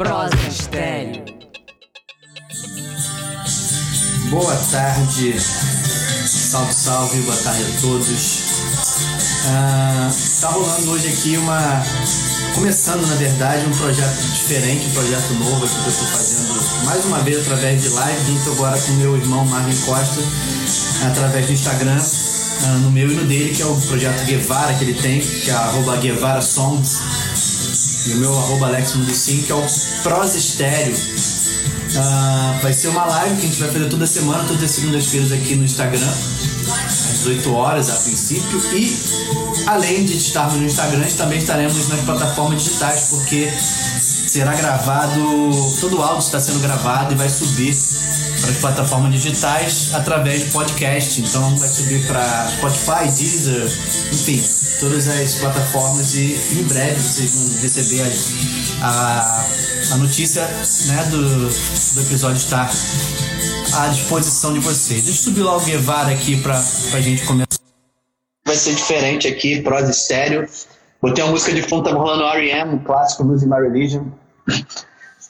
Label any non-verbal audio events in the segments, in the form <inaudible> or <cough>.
Prosa Estéreo. Boa tarde, salve, salve, boa tarde a todos. Ah, tá rolando hoje aqui uma. Começando, na verdade, um projeto diferente, um projeto novo aqui que eu tô fazendo mais uma vez através de live, junto agora com meu irmão Marvin Costa, através do Instagram, ah, no meu e no dele, que é o projeto Guevara que ele tem, que é arroba Guevara Songs, e o meu arroba Alex que é o Prosa Estéreo. Ah, vai ser uma live que a gente vai fazer toda semana, todas as segundas-feiras aqui no Instagram, às 18 horas a princípio. E além de estarmos no Instagram, também estaremos nas plataformas digitais, porque será gravado, todo o áudio está sendo gravado e vai subir para as plataformas digitais através de podcast. Então vai subir para Spotify, Deezer, enfim, todas as plataformas e em breve vocês vão receber a, a, a notícia né, do, do episódio estar à disposição de vocês. Deixa eu subir lá o Guevara aqui para a gente começar. Vai ser diferente aqui, prosa estéreo. Botei uma música de fundo, tá rolando R.E.M., um clássico, Losing My Religion.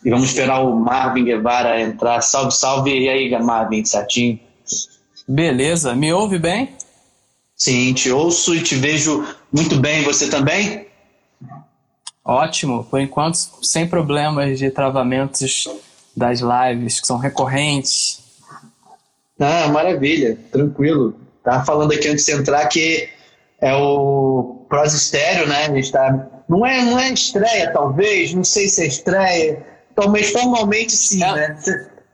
E vamos esperar o Marvin Guevara entrar. Salve, salve. E aí, Marvin, certinho? Beleza, me ouve bem? Sim, te ouço e te vejo muito bem. Você também? Ótimo, por enquanto sem problemas de travamentos das lives que são recorrentes. Ah, maravilha, tranquilo. Tava falando aqui antes de entrar que é o Prosa Estéreo, né? A gente tá... não, é, não é estreia, talvez, não sei se é estreia, talvez formalmente sim, é. né?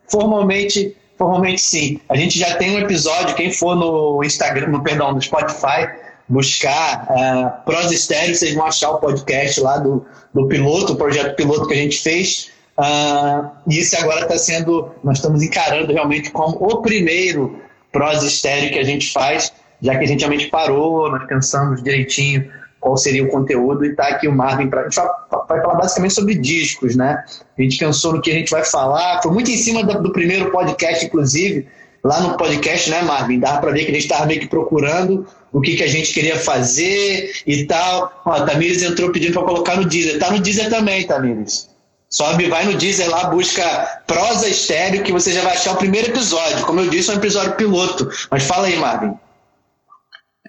Formalmente, formalmente sim. A gente já tem um episódio, quem for no Instagram, no, perdão, no Spotify, buscar uh, Prosa Estéreo, vocês vão achar o podcast lá do, do piloto, o projeto piloto que a gente fez. Uh, e esse agora está sendo, nós estamos encarando realmente como o primeiro prosa estéreo que a gente faz, já que a gente realmente parou, nós pensamos direitinho qual seria o conteúdo e está aqui o Marvin para a gente vai falar basicamente sobre discos, né? A gente pensou no que a gente vai falar, foi muito em cima do, do primeiro podcast, inclusive, lá no podcast, né, Marvin? Dava para ver que a gente estava meio que procurando o que, que a gente queria fazer e tal. Ó, a Tamires entrou pedindo para colocar no Deezer. Tá no Deezer também, Tamires. Sobe, vai no Deezer lá, busca prosa estéreo, que você já vai achar o primeiro episódio. Como eu disse, é um episódio piloto. Mas fala aí, Marvin.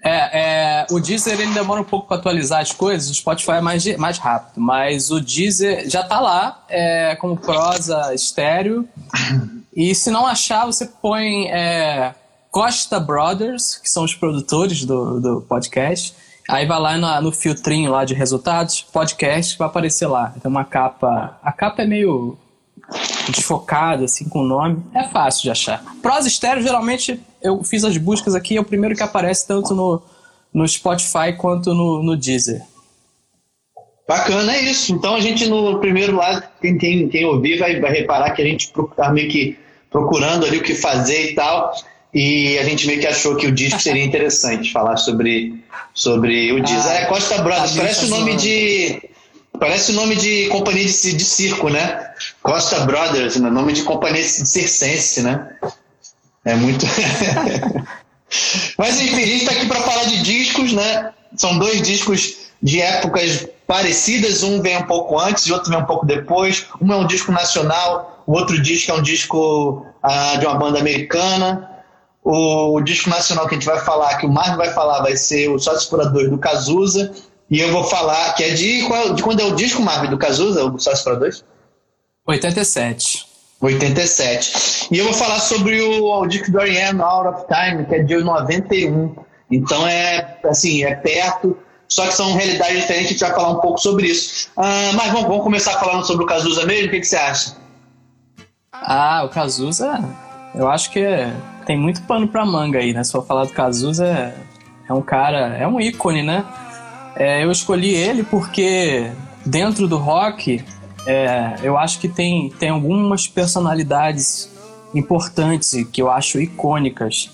É, é, o Deezer ele demora um pouco para atualizar as coisas, o Spotify é mais, mais rápido, mas o Deezer já tá lá, é, como prosa estéreo. E se não achar, você põe é, Costa Brothers, que são os produtores do, do podcast Aí vai lá no, no filtrinho lá de resultados, podcast, vai aparecer lá. Tem uma capa. A capa é meio desfocada, assim, com o nome. É fácil de achar. Prosa estéreo, geralmente, eu fiz as buscas aqui, é o primeiro que aparece tanto no, no Spotify quanto no, no Deezer. Bacana, é isso. Então a gente no primeiro lado, quem, quem, quem ouvir vai, vai reparar que a gente está meio que procurando ali o que fazer e tal. E a gente meio que achou que o disco seria interessante falar sobre, sobre o disco. Ah, é Costa Brothers, parece o nome de. Parece o nome de companhia de, de circo, né? Costa Brothers, né? nome de companhia circense, né? É muito. <laughs> Mas enfim, a gente está aqui para falar de discos, né? São dois discos de épocas parecidas, um vem um pouco antes e outro vem um pouco depois. Um é um disco nacional, o outro disco é um disco ah, de uma banda americana. O, disco nacional que a gente vai falar, que o Marco vai falar, vai ser o Sócio Explorador do Cazuza. E eu vou falar que é de, de quando é o disco, Marco, do Cazuza, o Sócio Explorador? 87. 87. E eu vou falar sobre o, o disco do R.E.M., Out of Time, que é de 91. Então é, assim, é perto, só que são realidades diferentes, a gente vai falar um pouco sobre isso. Ah, mas vamos, vamos começar falando sobre o Cazuza mesmo? O que, que você acha? Ah, o Cazuza, eu acho que é tem muito pano pra manga aí, né? Se for falar do Cazuza, é, é um cara, é um ícone, né? É, eu escolhi ele porque dentro do rock, é, eu acho que tem, tem algumas personalidades importantes que eu acho icônicas,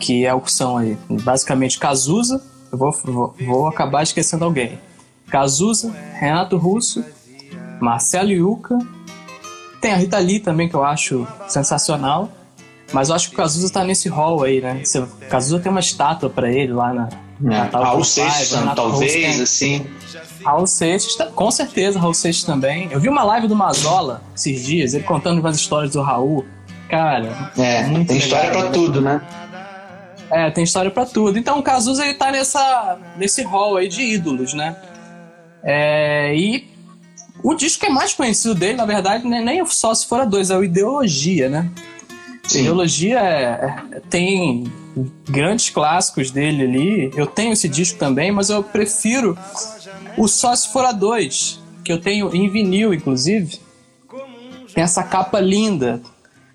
que é o que são aí. Basicamente, Cazuza, eu vou, vou, vou acabar esquecendo alguém. Cazuza, Renato Russo, Marcelo Yuca, tem a Rita Lee também, que eu acho sensacional. Mas eu acho que o Cazuza tá nesse hall aí, né? O Cazuza tem uma estátua para ele lá na, É. Raul Seixas, talvez, assim. Raul Seixas, com certeza, Raul Seixas também. Eu vi uma live do Mazola esses dias, ele contando umas histórias do Raul. Cara, é, tem legal, história pra tudo, né? É, tem história para tudo. Então o Cazuza ele tá nessa, nesse hall aí de ídolos, né? É, e o disco que é mais conhecido dele, na verdade, né, nem só se for a dois, é o Ideologia, né? Sim. Ideologia é, é, tem grandes clássicos dele ali. Eu tenho esse disco também, mas eu prefiro o Só Se For a Dois, que eu tenho em vinil, inclusive. Tem essa capa linda,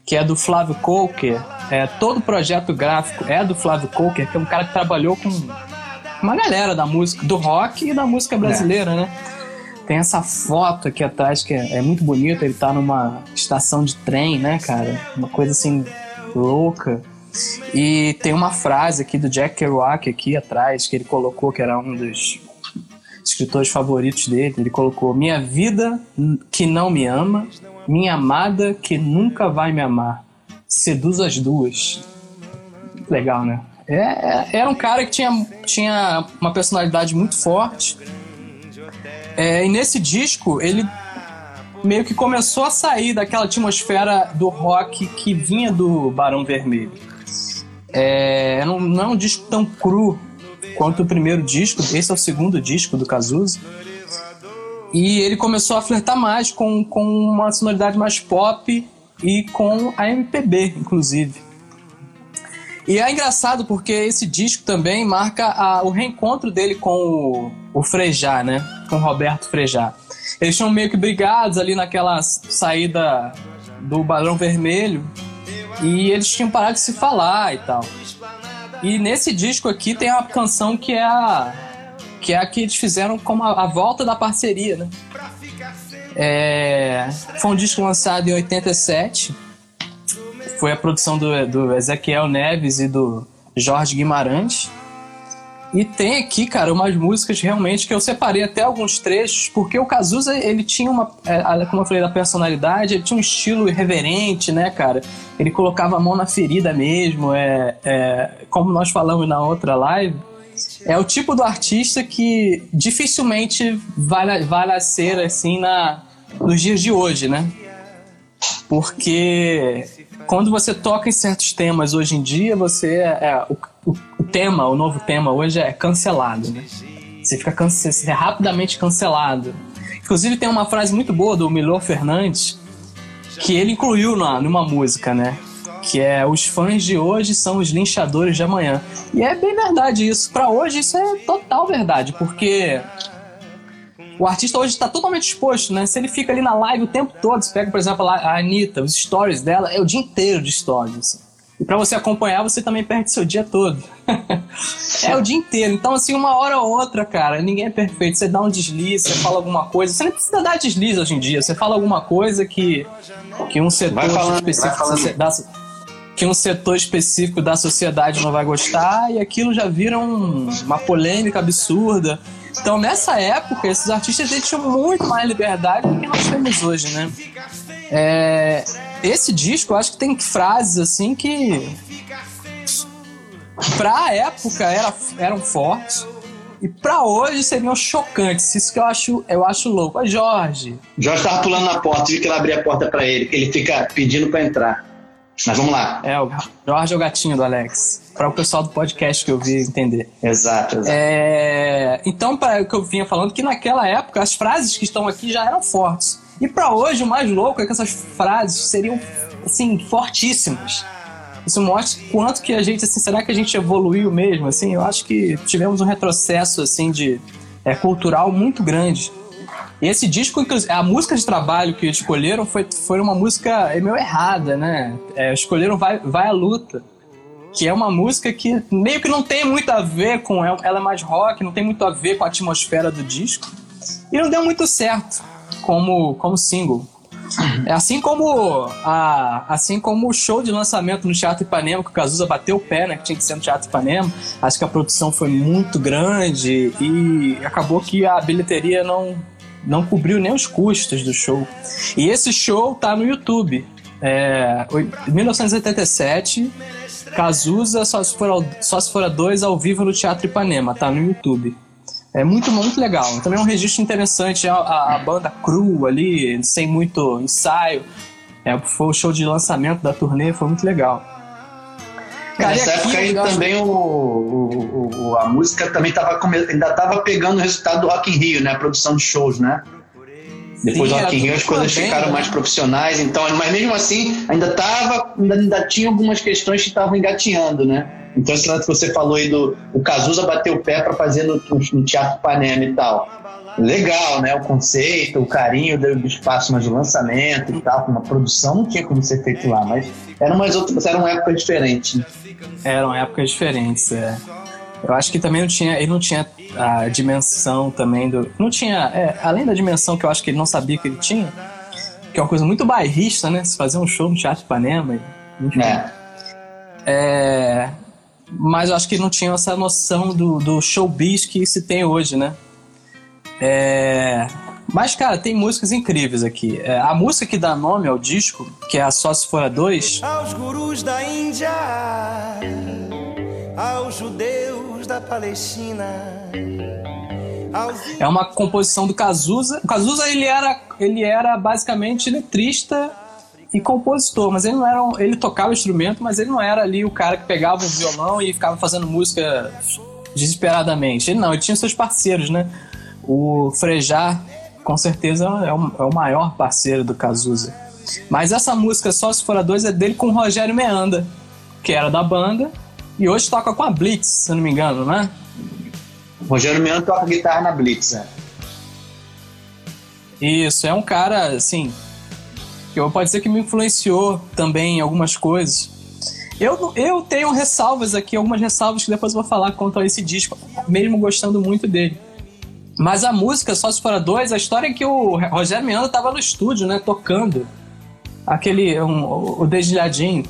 que é do Flávio Coker. É, todo o projeto gráfico é do Flávio Coker, que é um cara que trabalhou com uma galera da música, do rock e da música brasileira, é. né? Tem essa foto aqui atrás que é, é, muito bonita. Ele tá numa estação de trem, né, cara? Uma coisa assim louca. E tem uma frase aqui do Jack Kerouac aqui atrás que ele colocou que era um dos escritores favoritos dele. Ele colocou: Minha vida que não me ama, minha amada que nunca vai me amar. Seduz as duas. Legal, né? É, é, era um cara que tinha, tinha uma personalidade muito forte. É, e nesse disco, ele meio que começou a sair daquela atmosfera do rock que vinha do Barão Vermelho. É, não, não é um disco tão cru quanto o primeiro disco, esse é o segundo disco do Cazuza. E ele começou a flertar mais com, com uma sonoridade mais pop e com a MPB, inclusive. E é engraçado porque esse disco também marca a, o reencontro dele com o, o Frejá, né? Com Roberto Frejá. Eles tinham meio que brigados ali naquela saída do Balão Vermelho e eles tinham parado de se falar e tal. E nesse disco aqui tem uma canção que é a que é a que eles fizeram como a, a volta da parceria, né? É, foi um disco lançado em 87. Foi a produção do, do Ezequiel Neves e do Jorge Guimarães. E tem aqui, cara, umas músicas realmente que eu separei até alguns trechos, porque o Cazuza, ele tinha uma, é, como eu falei, da personalidade, ele tinha um estilo irreverente, né, cara? Ele colocava a mão na ferida mesmo, é, é como nós falamos na outra live, é o tipo do artista que dificilmente vai, vai nascer assim na, nos dias de hoje, né? Porque quando você toca em certos temas hoje em dia, você é, é o, tema, o novo tema hoje é cancelado, né? Você fica cance você é rapidamente cancelado. Inclusive tem uma frase muito boa do Milor Fernandes que ele incluiu na, numa música, né? que é os fãs de hoje são os linchadores de amanhã. E é bem verdade isso. Para hoje isso é total verdade, porque o artista hoje está totalmente exposto, né? Se ele fica ali na live o tempo todo, você pega, por exemplo, a Anitta, os stories dela, é o dia inteiro de stories. Assim. E para você acompanhar, você também perde seu dia todo. <laughs> é o dia inteiro. Então, assim, uma hora ou outra, cara, ninguém é perfeito. Você dá um deslize, você fala alguma coisa. Você nem precisa dar deslize hoje em dia. Você fala alguma coisa que, que um setor falando, específico da, que um setor específico da sociedade não vai gostar e aquilo já vira um, uma polêmica absurda. Então, nessa época, esses artistas tinham muito mais liberdade do que nós temos hoje, né? É, esse disco, eu acho que tem frases assim que pra época era, eram fortes e pra hoje seriam chocantes. Isso que eu acho, eu acho louco. Ô, Jorge. Jorge tava pulando na porta, vi que ela abrir a porta para ele, que ele fica pedindo para entrar. Mas vamos lá. É, o Jorge é o gatinho do Alex. Para o pessoal do podcast que eu vi entender. Exato, exato. É, então, para o que eu vinha falando, que naquela época as frases que estão aqui já eram fortes. E para hoje, o mais louco é que essas frases seriam, assim, fortíssimas. Isso mostra quanto que a gente, assim, será que a gente evoluiu mesmo? Assim, eu acho que tivemos um retrocesso, assim, de é, cultural muito grande e esse disco, a música de trabalho que escolheram foi, foi uma música meio errada, né? É, escolheram Vai, Vai à Luta, que é uma música que meio que não tem muito a ver com. Ela é mais rock, não tem muito a ver com a atmosfera do disco. E não deu muito certo como, como single. É assim como a, assim como o show de lançamento no Teatro Ipanema, que o Cazuza bateu o pé, né, que tinha que ser no Teatro Ipanema. Acho que a produção foi muito grande e acabou que a bilheteria não não cobriu nem os custos do show. E esse show tá no YouTube. É, 1987, Cazuza, só se, for só se for a dois ao vivo no Teatro Ipanema, tá no YouTube. É muito, muito legal. Também é um registro interessante, a, a, a banda cru ali, sem muito ensaio. É, foi o show de lançamento da turnê, foi muito legal. Cara, Nessa época aí também o, o, o, a música também tava, ainda estava pegando o resultado do Rock in Rio, né? A produção de shows, né? Depois do Rock in Rio as coisas bem, ficaram né? mais profissionais, então, mas mesmo assim ainda tava, ainda, ainda tinha algumas questões que estavam engatinhando, né? Então esse lance que você falou aí do o Cazuza bater o pé para fazer no, no Teatro Panema e tal. Legal, né? O conceito, o carinho do espaço mais de lançamento e tal, uma produção não tinha como ser feito lá, mas eram umas outras, eram épocas diferentes. Né? Eram épocas diferentes, é. Eu acho que também não tinha, ele não tinha a dimensão também do. Não tinha. É, além da dimensão que eu acho que ele não sabia que ele tinha, que é uma coisa muito bairrista, né? Se fazer um show no Teatro Ipanema. Enfim. É. é. Mas eu acho que ele não tinha essa noção do, do showbiz que se tem hoje, né? É. Mas, cara, tem músicas incríveis aqui. É, a música que dá nome ao disco, que é a Só Se Fora Dois. Aos gurus da Índia, aos judeus da Palestina. É uma composição do Cazuza. O Cazuza ele era, ele era basicamente letrista e compositor, mas ele não era. Ele tocava instrumento, mas ele não era ali o cara que pegava o violão e ficava fazendo música desesperadamente. Ele não, ele tinha seus parceiros, né? O Frejar com certeza é o, é o maior parceiro do Cazuza. Mas essa música Só Se For a Dois é dele com o Rogério Meanda, que era da banda, e hoje toca com a Blitz, se eu não me engano, né? O Rogério Meanda toca guitarra na Blitz, né? Isso, é um cara, assim, que pode ser que me influenciou também em algumas coisas. Eu, eu tenho ressalvas aqui, algumas ressalvas que depois eu vou falar quanto a esse disco, mesmo gostando muito dele. Mas a música, só se for a dois, a história é que o Rogério Meandro tava no estúdio, né, tocando aquele, um, o dedilhadinho.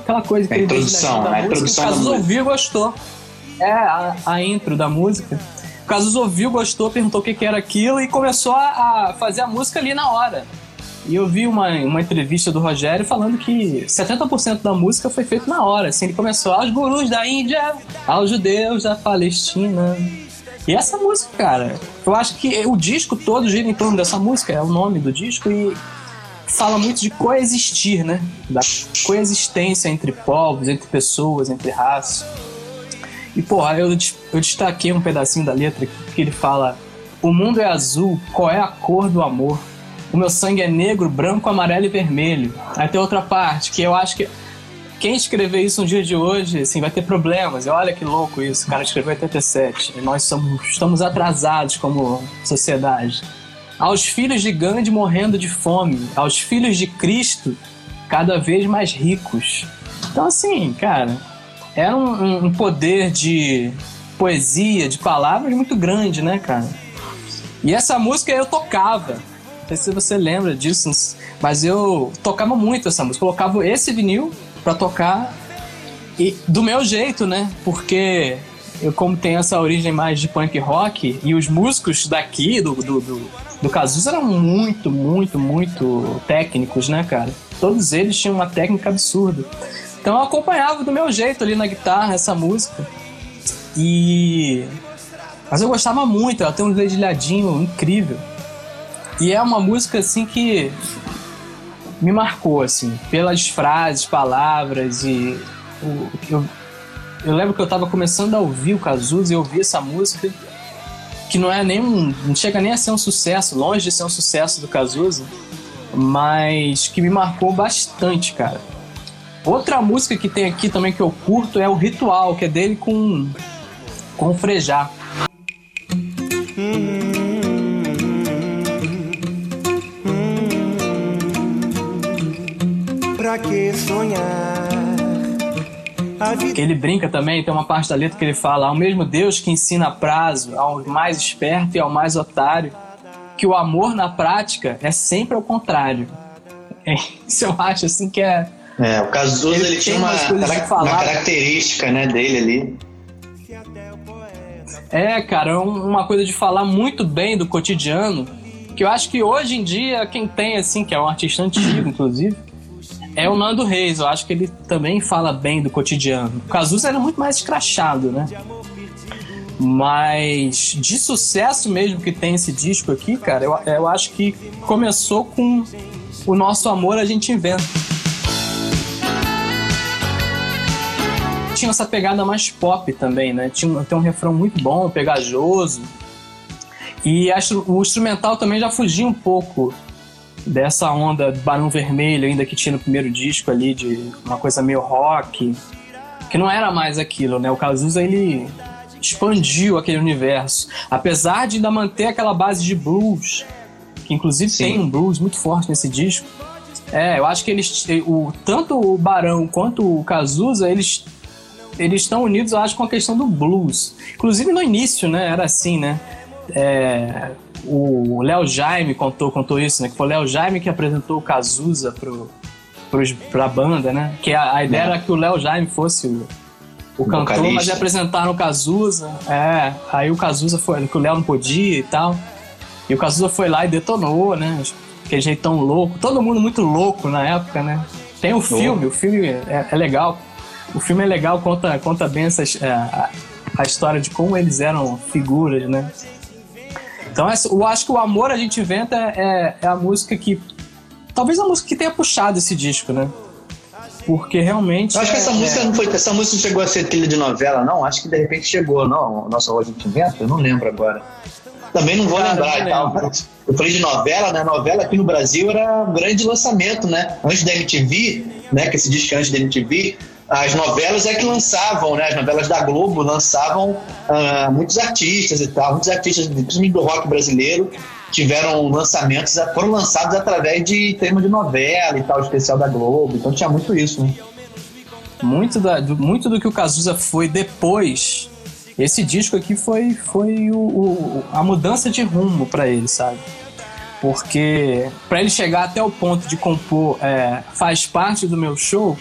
Aquela coisa, aquele introdução, da música. O Casus ouviu e gostou. É, a, a intro da música. O Casus ouviu, gostou, perguntou o que, que era aquilo e começou a, a fazer a música ali na hora. E eu vi uma, uma entrevista do Rogério falando que 70% da música foi feita na hora. Assim, ele começou aos gurus da Índia, aos judeus da Palestina. E essa música, cara, eu acho que o disco todo gira em torno dessa música, é o nome do disco, e fala muito de coexistir, né? Da coexistência entre povos, entre pessoas, entre raças. E, porra, eu, eu destaquei um pedacinho da letra que ele fala: O mundo é azul, qual é a cor do amor? o meu sangue é negro, branco, amarelo e vermelho. Aí tem outra parte que eu acho que quem escrever isso no dia de hoje, assim, vai ter problemas. E olha que louco isso, o cara escreveu em 87. E nós somos, estamos atrasados como sociedade. Aos filhos de Gandhi morrendo de fome, aos filhos de Cristo cada vez mais ricos. Então, assim, cara, era um, um poder de poesia, de palavras muito grande, né, cara? E essa música eu tocava. Não sei se você lembra disso, mas eu tocava muito essa música. Colocava esse vinil para tocar e do meu jeito, né? Porque eu, como tenho essa origem mais de punk rock, e os músicos daqui, do, do, do, do Cazuza, eram muito, muito, muito técnicos, né, cara? Todos eles tinham uma técnica absurda. Então eu acompanhava do meu jeito ali na guitarra essa música. E. Mas eu gostava muito, ela tem um dedilhadinho incrível. E é uma música assim que me marcou assim, pelas frases, palavras e eu, eu lembro que eu tava começando a ouvir o Cazuza e eu essa música que não é nem um, não chega nem a ser um sucesso, longe de ser um sucesso do Cazuza, mas que me marcou bastante, cara. Outra música que tem aqui também que eu curto é o Ritual, que é dele com com o Frejá. pra que sonhar? Ele brinca também, tem uma parte da letra que ele fala: ao mesmo Deus que ensina prazo ao mais esperto e ao mais otário, que o amor na prática é sempre ao contrário. É, isso eu acho assim que é. É, o Cazuza ele, ele tinha uma, uma característica né, dele ali. É, cara, uma coisa de falar muito bem do cotidiano, que eu acho que hoje em dia quem tem, assim, que é um artista antigo, inclusive, é o Nando Reis. Eu acho que ele também fala bem do cotidiano. O Cazuza era muito mais escrachado, né? Mas de sucesso mesmo que tem esse disco aqui, cara, eu, eu acho que começou com o nosso amor a gente inventa. Tinha essa pegada mais pop também, né? Tinha, tem um refrão muito bom, pegajoso. E acho, o instrumental também já fugia um pouco dessa onda Barão Vermelho ainda que tinha no primeiro disco ali, de uma coisa meio rock, que não era mais aquilo, né? O Cazuza, ele expandiu aquele universo. Apesar de ainda manter aquela base de blues, que inclusive Sim. tem um blues muito forte nesse disco. É, eu acho que eles. O, tanto o Barão quanto o Cazuza, eles. Eles estão unidos, eu acho, com a questão do blues. Inclusive no início, né? Era assim, né? É, o Léo Jaime contou, contou isso, né? Que foi o Léo Jaime que apresentou o Cazuza pro, pros, pra banda, né? Que a, a ideia é. era que o Léo Jaime fosse o, o cantor, vocalista. mas apresentaram o Cazuza. É, aí o Cazuza foi, que o Léo não podia e tal. E o Cazuza foi lá e detonou, né? Aquele jeitão louco. Todo mundo muito louco na época, né? Tem o um filme, o filme é, é, legal. O filme é legal, conta, conta bem essa, é, a, a história de como eles eram figuras, né? Então eu acho que o Amor a gente inventa é, é a música que. Talvez a música que tenha puxado esse disco, né? Porque realmente. Eu acho que essa é, música é. não foi. Essa música não chegou a ser trilha de novela, não. Acho que de repente chegou, não. Nossa, a gente inventa? Eu não lembro agora. Também não vou Cara, lembrar e tal. Eu falei de novela, né? Novela aqui no Brasil era um grande lançamento, né? Antes da MTV, né? Que esse disco é antes da MTV, as novelas é que lançavam, né? As novelas da Globo lançavam uh, muitos artistas e tal, muitos artistas, principalmente do rock brasileiro, tiveram lançamentos, foram lançados através de tema de novela e tal, especial da Globo. Então tinha muito isso, né? Muito, da, do, muito do que o Cazuza foi depois, esse disco aqui foi, foi o, o a mudança de rumo para ele, sabe? Porque para ele chegar até o ponto de compor é, faz parte do meu show,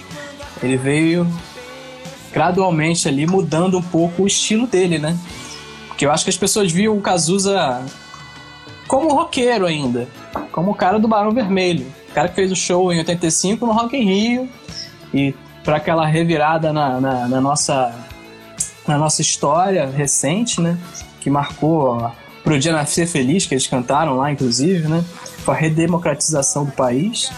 ele veio gradualmente ali mudando um pouco o estilo dele, né? Porque eu acho que as pessoas viam o Cazuza como roqueiro ainda, como o cara do Barão Vermelho, o cara que fez o show em 85 no Rock in Rio e para aquela revirada na, na, na, nossa na nossa história recente, né, que marcou pro dia nascer feliz que eles cantaram lá, inclusive, né, foi a redemocratização do país.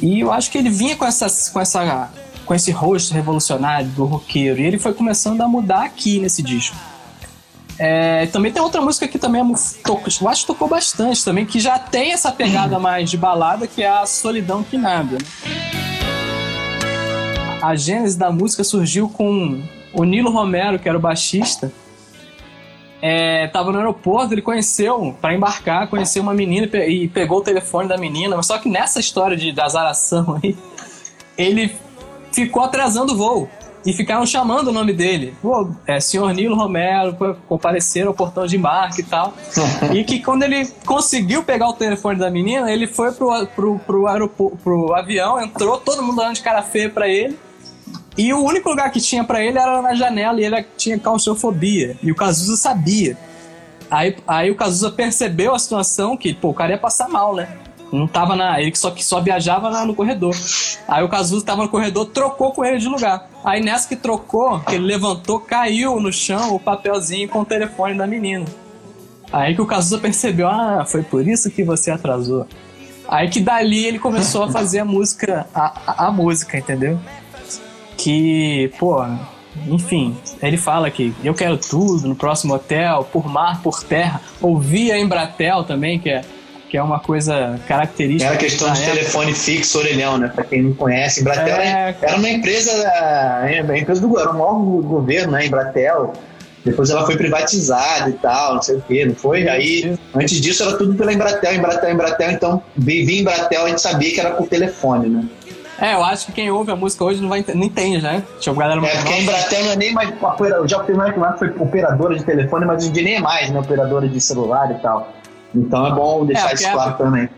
E eu acho que ele vinha com essa com essa com esse rosto revolucionário do roqueiro e ele foi começando a mudar aqui nesse disco. É, também tem outra música que também é tocou, eu acho que tocou bastante também, que já tem essa pegada mais de balada, que é a Solidão Que Nada. A gênese da música surgiu com o Nilo Romero, que era o baixista. É, tava no aeroporto, ele conheceu, para embarcar, conheceu uma menina e pegou o telefone da menina, mas só que nessa história de, de azaração aí, ele ficou atrasando o voo e ficaram chamando o nome dele. Pô, é, senhor Nilo Romero, compareceram ao portão de embarque e tal. <laughs> e que quando ele conseguiu pegar o telefone da menina, ele foi pro, pro, pro, aeroporto, pro avião, entrou, todo mundo dando de cara feia pra ele. E o único lugar que tinha para ele era na janela e ele tinha claustrofobia. E o Cazuza sabia. Aí, aí o Cazuza percebeu a situação que, pô, o cara ia passar mal, né? Não tava na. Ele só, só viajava na, no corredor. Aí o Cazuza tava no corredor, trocou com ele de lugar. Aí nessa que trocou, que ele levantou, caiu no chão o papelzinho com o telefone da menina. Aí que o Cazuza percebeu, ah, foi por isso que você atrasou. Aí que dali ele começou a fazer a música, a, a, a música, entendeu? Que, pô, enfim, ele fala que eu quero tudo no próximo hotel, por mar, por terra. Ouvia Embratel também, que é que é uma coisa característica. Era questão de época. telefone fixo orelhão, né? Pra quem não conhece, Embratel é, era uma empresa, uma empresa do era um órgão do governo, né? Embratel. Depois ela foi privatizada e tal, não sei o quê, não foi? Aí, antes disso, era tudo pela Embratel, Embratel, Embratel. Então, via Embratel, a gente sabia que era por telefone, né? É, eu acho que quem ouve a música hoje não, vai, não entende, né? Uma galera é, porque a Embratel não é nem mais. Já fui mais que foi operadora de telefone, mas hoje em dia nem é mais, né? Operadora de celular e tal. Então é bom deixar é, isso claro é, também.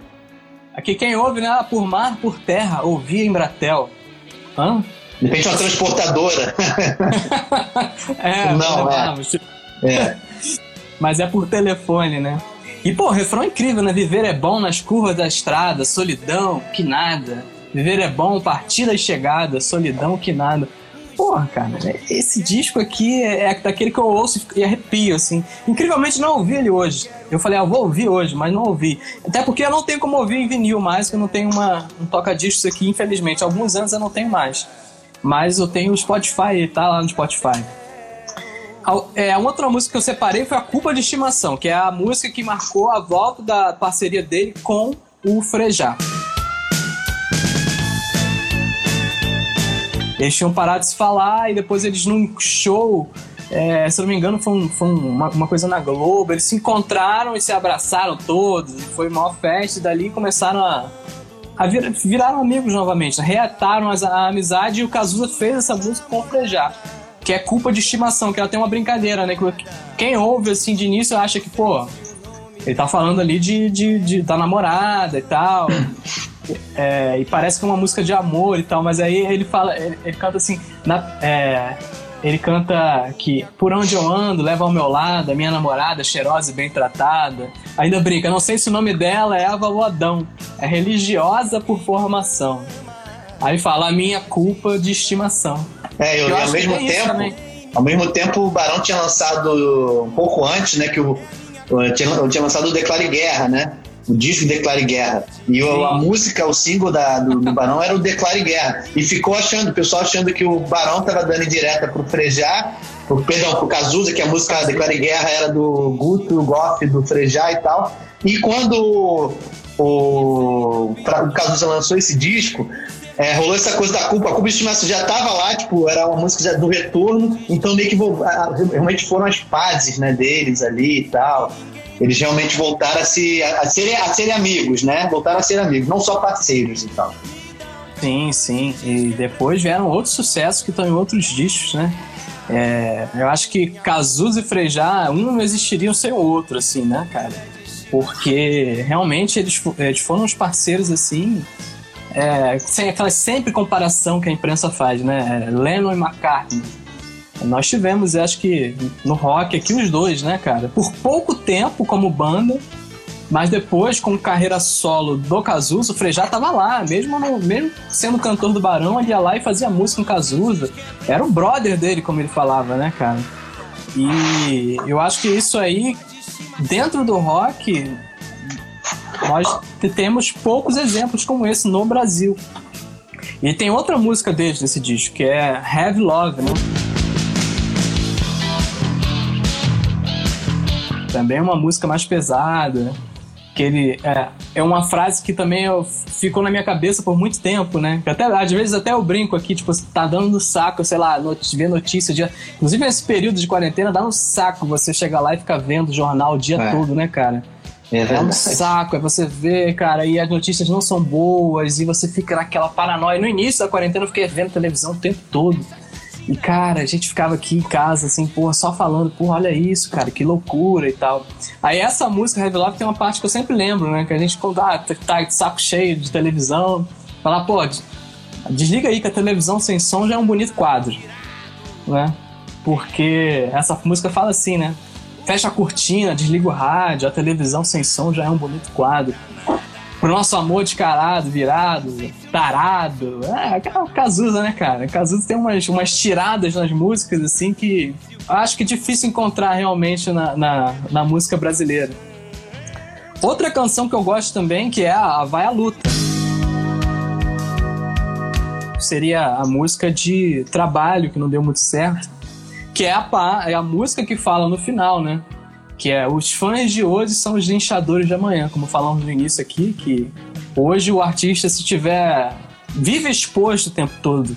Aqui quem ouve, né? Por mar, por terra, ouvia Embratel. Hã? De repente uma transportadora. <laughs> é, não, é. é. <laughs> Mas é por telefone, né? E, pô, refrão incrível, né? Viver é bom nas curvas da estrada, solidão, que nada. Viver é bom, partida e chegada, solidão que nada. Porra, cara, esse disco aqui é, é daquele que eu ouço e arrepio, assim. Incrivelmente não ouvi ele hoje. Eu falei, ah, vou ouvir hoje, mas não ouvi. Até porque eu não tenho como ouvir em vinil mais, que eu não tenho uma, um toca-discos aqui, infelizmente. Há alguns anos eu não tenho mais. Mas eu tenho o Spotify, tá lá no Spotify. É, uma outra música que eu separei foi a Culpa de Estimação, que é a música que marcou a volta da parceria dele com o Frejá. Eles tinham parado de se falar e depois eles num show, é, se não me engano, foi, um, foi uma, uma, coisa na Globo, eles se encontraram e se abraçaram todos, foi uma festa e dali começaram a, a vir, viraram amigos novamente, reataram a, amizade e o Cazuza fez essa música Frejá que é culpa de estimação, que ela tem uma brincadeira, né? Quem ouve assim de início acha que, pô, ele tá falando ali de, de, de da namorada e tal. <coughs> É, e parece que é uma música de amor e tal, mas aí ele fala, ele, ele canta assim, na, é, ele canta que por onde eu ando, leva ao meu lado a minha namorada, cheirosa e bem tratada. Ainda brinca, não sei se o nome dela é Ava Lodão, é religiosa por formação. Aí fala a minha culpa de estimação. É, eu, eu ao mesmo tempo. Ao mesmo tempo, o Barão tinha lançado um pouco antes, né? Que o, tinha, tinha lançado o Declare Guerra, né? O disco Declare Guerra. E a música, o single da, do, do, Barão era o Declare Guerra. E ficou achando, o pessoal achando que o Barão tava dando direta pro Frejá, pro, perdão, pro Cazuza, que a música Declare Guerra era do Guto, Goff, do Frejá e tal. E quando o, o Cazuza lançou esse disco, é, rolou essa coisa da culpa. A culpa estimação já tava lá, tipo, era uma música já do retorno, então meio que realmente foram as fases né, deles ali e tal. Eles realmente voltaram a, se, a, serem, a serem amigos, né? Voltaram a ser amigos, não só parceiros e tal. Sim, sim. E depois vieram outros sucessos que estão em outros discos, né? É, eu acho que Cazuza e Frejá, um não existiriam sem o outro, assim, né, cara? Porque realmente eles, eles foram os parceiros, assim, é, sem aquela sempre comparação que a imprensa faz, né? Lennon e McCartney. Nós tivemos, acho que no rock aqui os dois, né, cara? Por pouco tempo como banda, mas depois, com carreira solo do Cazuza, o Frejá tava lá, mesmo, no, mesmo sendo cantor do Barão, ele ia lá e fazia música com Cazuza. Era o brother dele, como ele falava, né, cara? E eu acho que isso aí, dentro do rock, nós temos poucos exemplos como esse no Brasil. E tem outra música deles nesse disco, que é Have Love, né? Também é uma música mais pesada. Que ele é, é uma frase que também eu, ficou na minha cabeça por muito tempo, né? Que até, às vezes até eu brinco aqui, tipo, tá dando no saco, sei lá, not ver notícia. Dia... Inclusive nesse período de quarentena, dá no saco você chegar lá e ficar vendo o jornal o dia é. todo, né, cara? É, é um saco, é você ver, cara, e as notícias não são boas, e você fica naquela paranoia. No início da quarentena eu fiquei vendo televisão o tempo todo. E, cara, a gente ficava aqui em casa, assim, porra, só falando, porra, olha isso, cara, que loucura e tal. Aí essa música, Heavy Love, tem uma parte que eu sempre lembro, né? Que a gente, quando ah, tá de saco cheio de televisão, falar, pô, desliga aí que a televisão sem som já é um bonito quadro, né? Porque essa música fala assim, né? fecha a cortina, desliga o rádio, a televisão sem som já é um bonito quadro. Pro nosso amor descarado, virado, tarado. É, o Cazuza, né, cara? Cazuza tem umas, umas tiradas nas músicas, assim, que acho que é difícil encontrar realmente na, na, na música brasileira. Outra canção que eu gosto também, que é a Vai à Luta. Seria a música de trabalho, que não deu muito certo que é a, é a música que fala no final, né? Que é os fãs de hoje são os linchadores de amanhã, como falamos no início aqui, que hoje o artista, se tiver. vive exposto o tempo todo.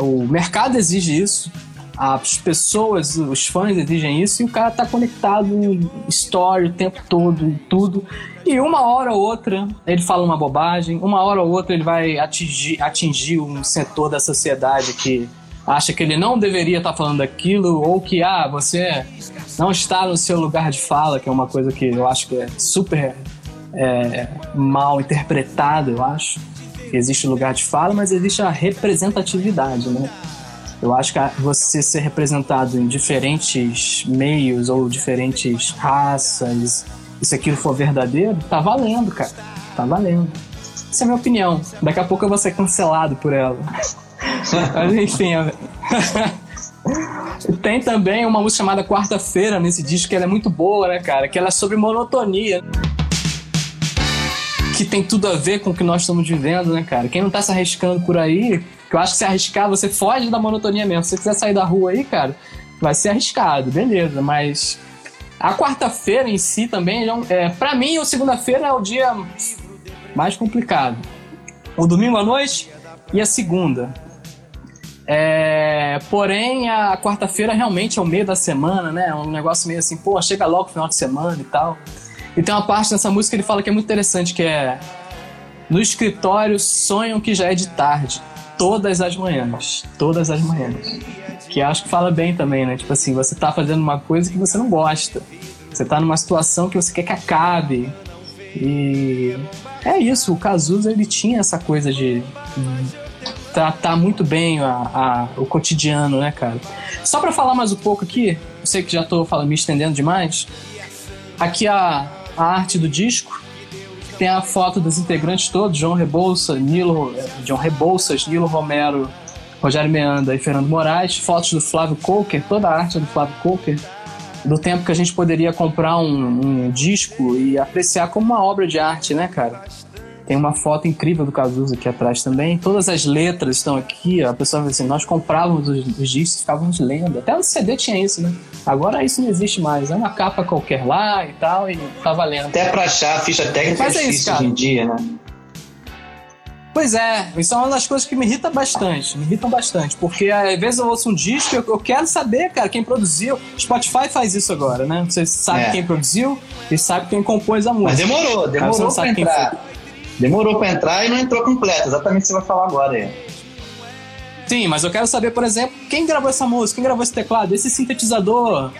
O mercado exige isso, as pessoas, os fãs exigem isso, e o cara tá conectado em story o tempo todo, em tudo. E uma hora ou outra ele fala uma bobagem, uma hora ou outra ele vai atingir, atingir um setor da sociedade que acha que ele não deveria estar falando aquilo, ou que, ah, você não está no seu lugar de fala, que é uma coisa que eu acho que é super é, mal interpretada, eu acho. Existe lugar de fala, mas existe a representatividade, né? Eu acho que você ser representado em diferentes meios ou diferentes raças, se aquilo for verdadeiro, tá valendo, cara. Tá valendo. Essa é a minha opinião. Daqui a pouco eu vou ser cancelado por ela. <laughs> Mas enfim. <laughs> Tem também uma música chamada Quarta-feira nesse disco, que ela é muito boa, né, cara? Que ela é sobre monotonia. Que tem tudo a ver com o que nós estamos vivendo, né, cara? Quem não tá se arriscando por aí, que eu acho que se arriscar, você foge da monotonia mesmo. Se você quiser sair da rua aí, cara, vai ser arriscado, beleza, mas a quarta-feira em si também, é, para mim, o segunda-feira é o dia mais complicado. O domingo à noite e a segunda. É, porém, a quarta-feira realmente é o meio da semana, né? É um negócio meio assim, pô, chega logo final de semana e tal. E tem uma parte nessa música que ele fala que é muito interessante, que é no escritório sonham que já é de tarde, todas as manhãs, todas as manhãs. Que acho que fala bem também, né? Tipo assim, você tá fazendo uma coisa que você não gosta. Você tá numa situação que você quer que acabe. E é isso, o Cazuza ele tinha essa coisa de tratar muito bem a, a, o cotidiano, né, cara? Só para falar mais um pouco aqui, eu sei que já tô falando, me estendendo demais. Aqui a, a arte do disco, tem a foto dos integrantes todos, João Rebouça, Nilo, João Rebouças, Nilo Romero, Rogério Meanda e Fernando Moraes, fotos do Flávio Coker, toda a arte do Flávio Coker, do tempo que a gente poderia comprar um, um disco e apreciar como uma obra de arte, né, cara? Tem uma foto incrível do Cazuza aqui atrás também. Todas as letras estão aqui. A pessoa assim: nós comprávamos os, os discos, ficávamos lendo. Até no CD tinha isso, né? Agora isso não existe mais. É uma capa qualquer lá e tal, e tá valendo. Até pra achar a ficha técnica Mas é, é difícil hoje em dia, né? Pois é, isso é uma das coisas que me irrita bastante, me irritam bastante, porque às vezes eu ouço um disco eu, eu quero saber, cara, quem produziu. Spotify faz isso agora, né? Você sabe é. quem produziu e sabe quem compôs a música. Mas demorou, demorou pra entrar. Demorou pra entrar e não entrou completo, exatamente o que você vai falar agora aí. Sim, mas eu quero saber, por exemplo, quem gravou essa música, quem gravou esse teclado, esse sintetizador.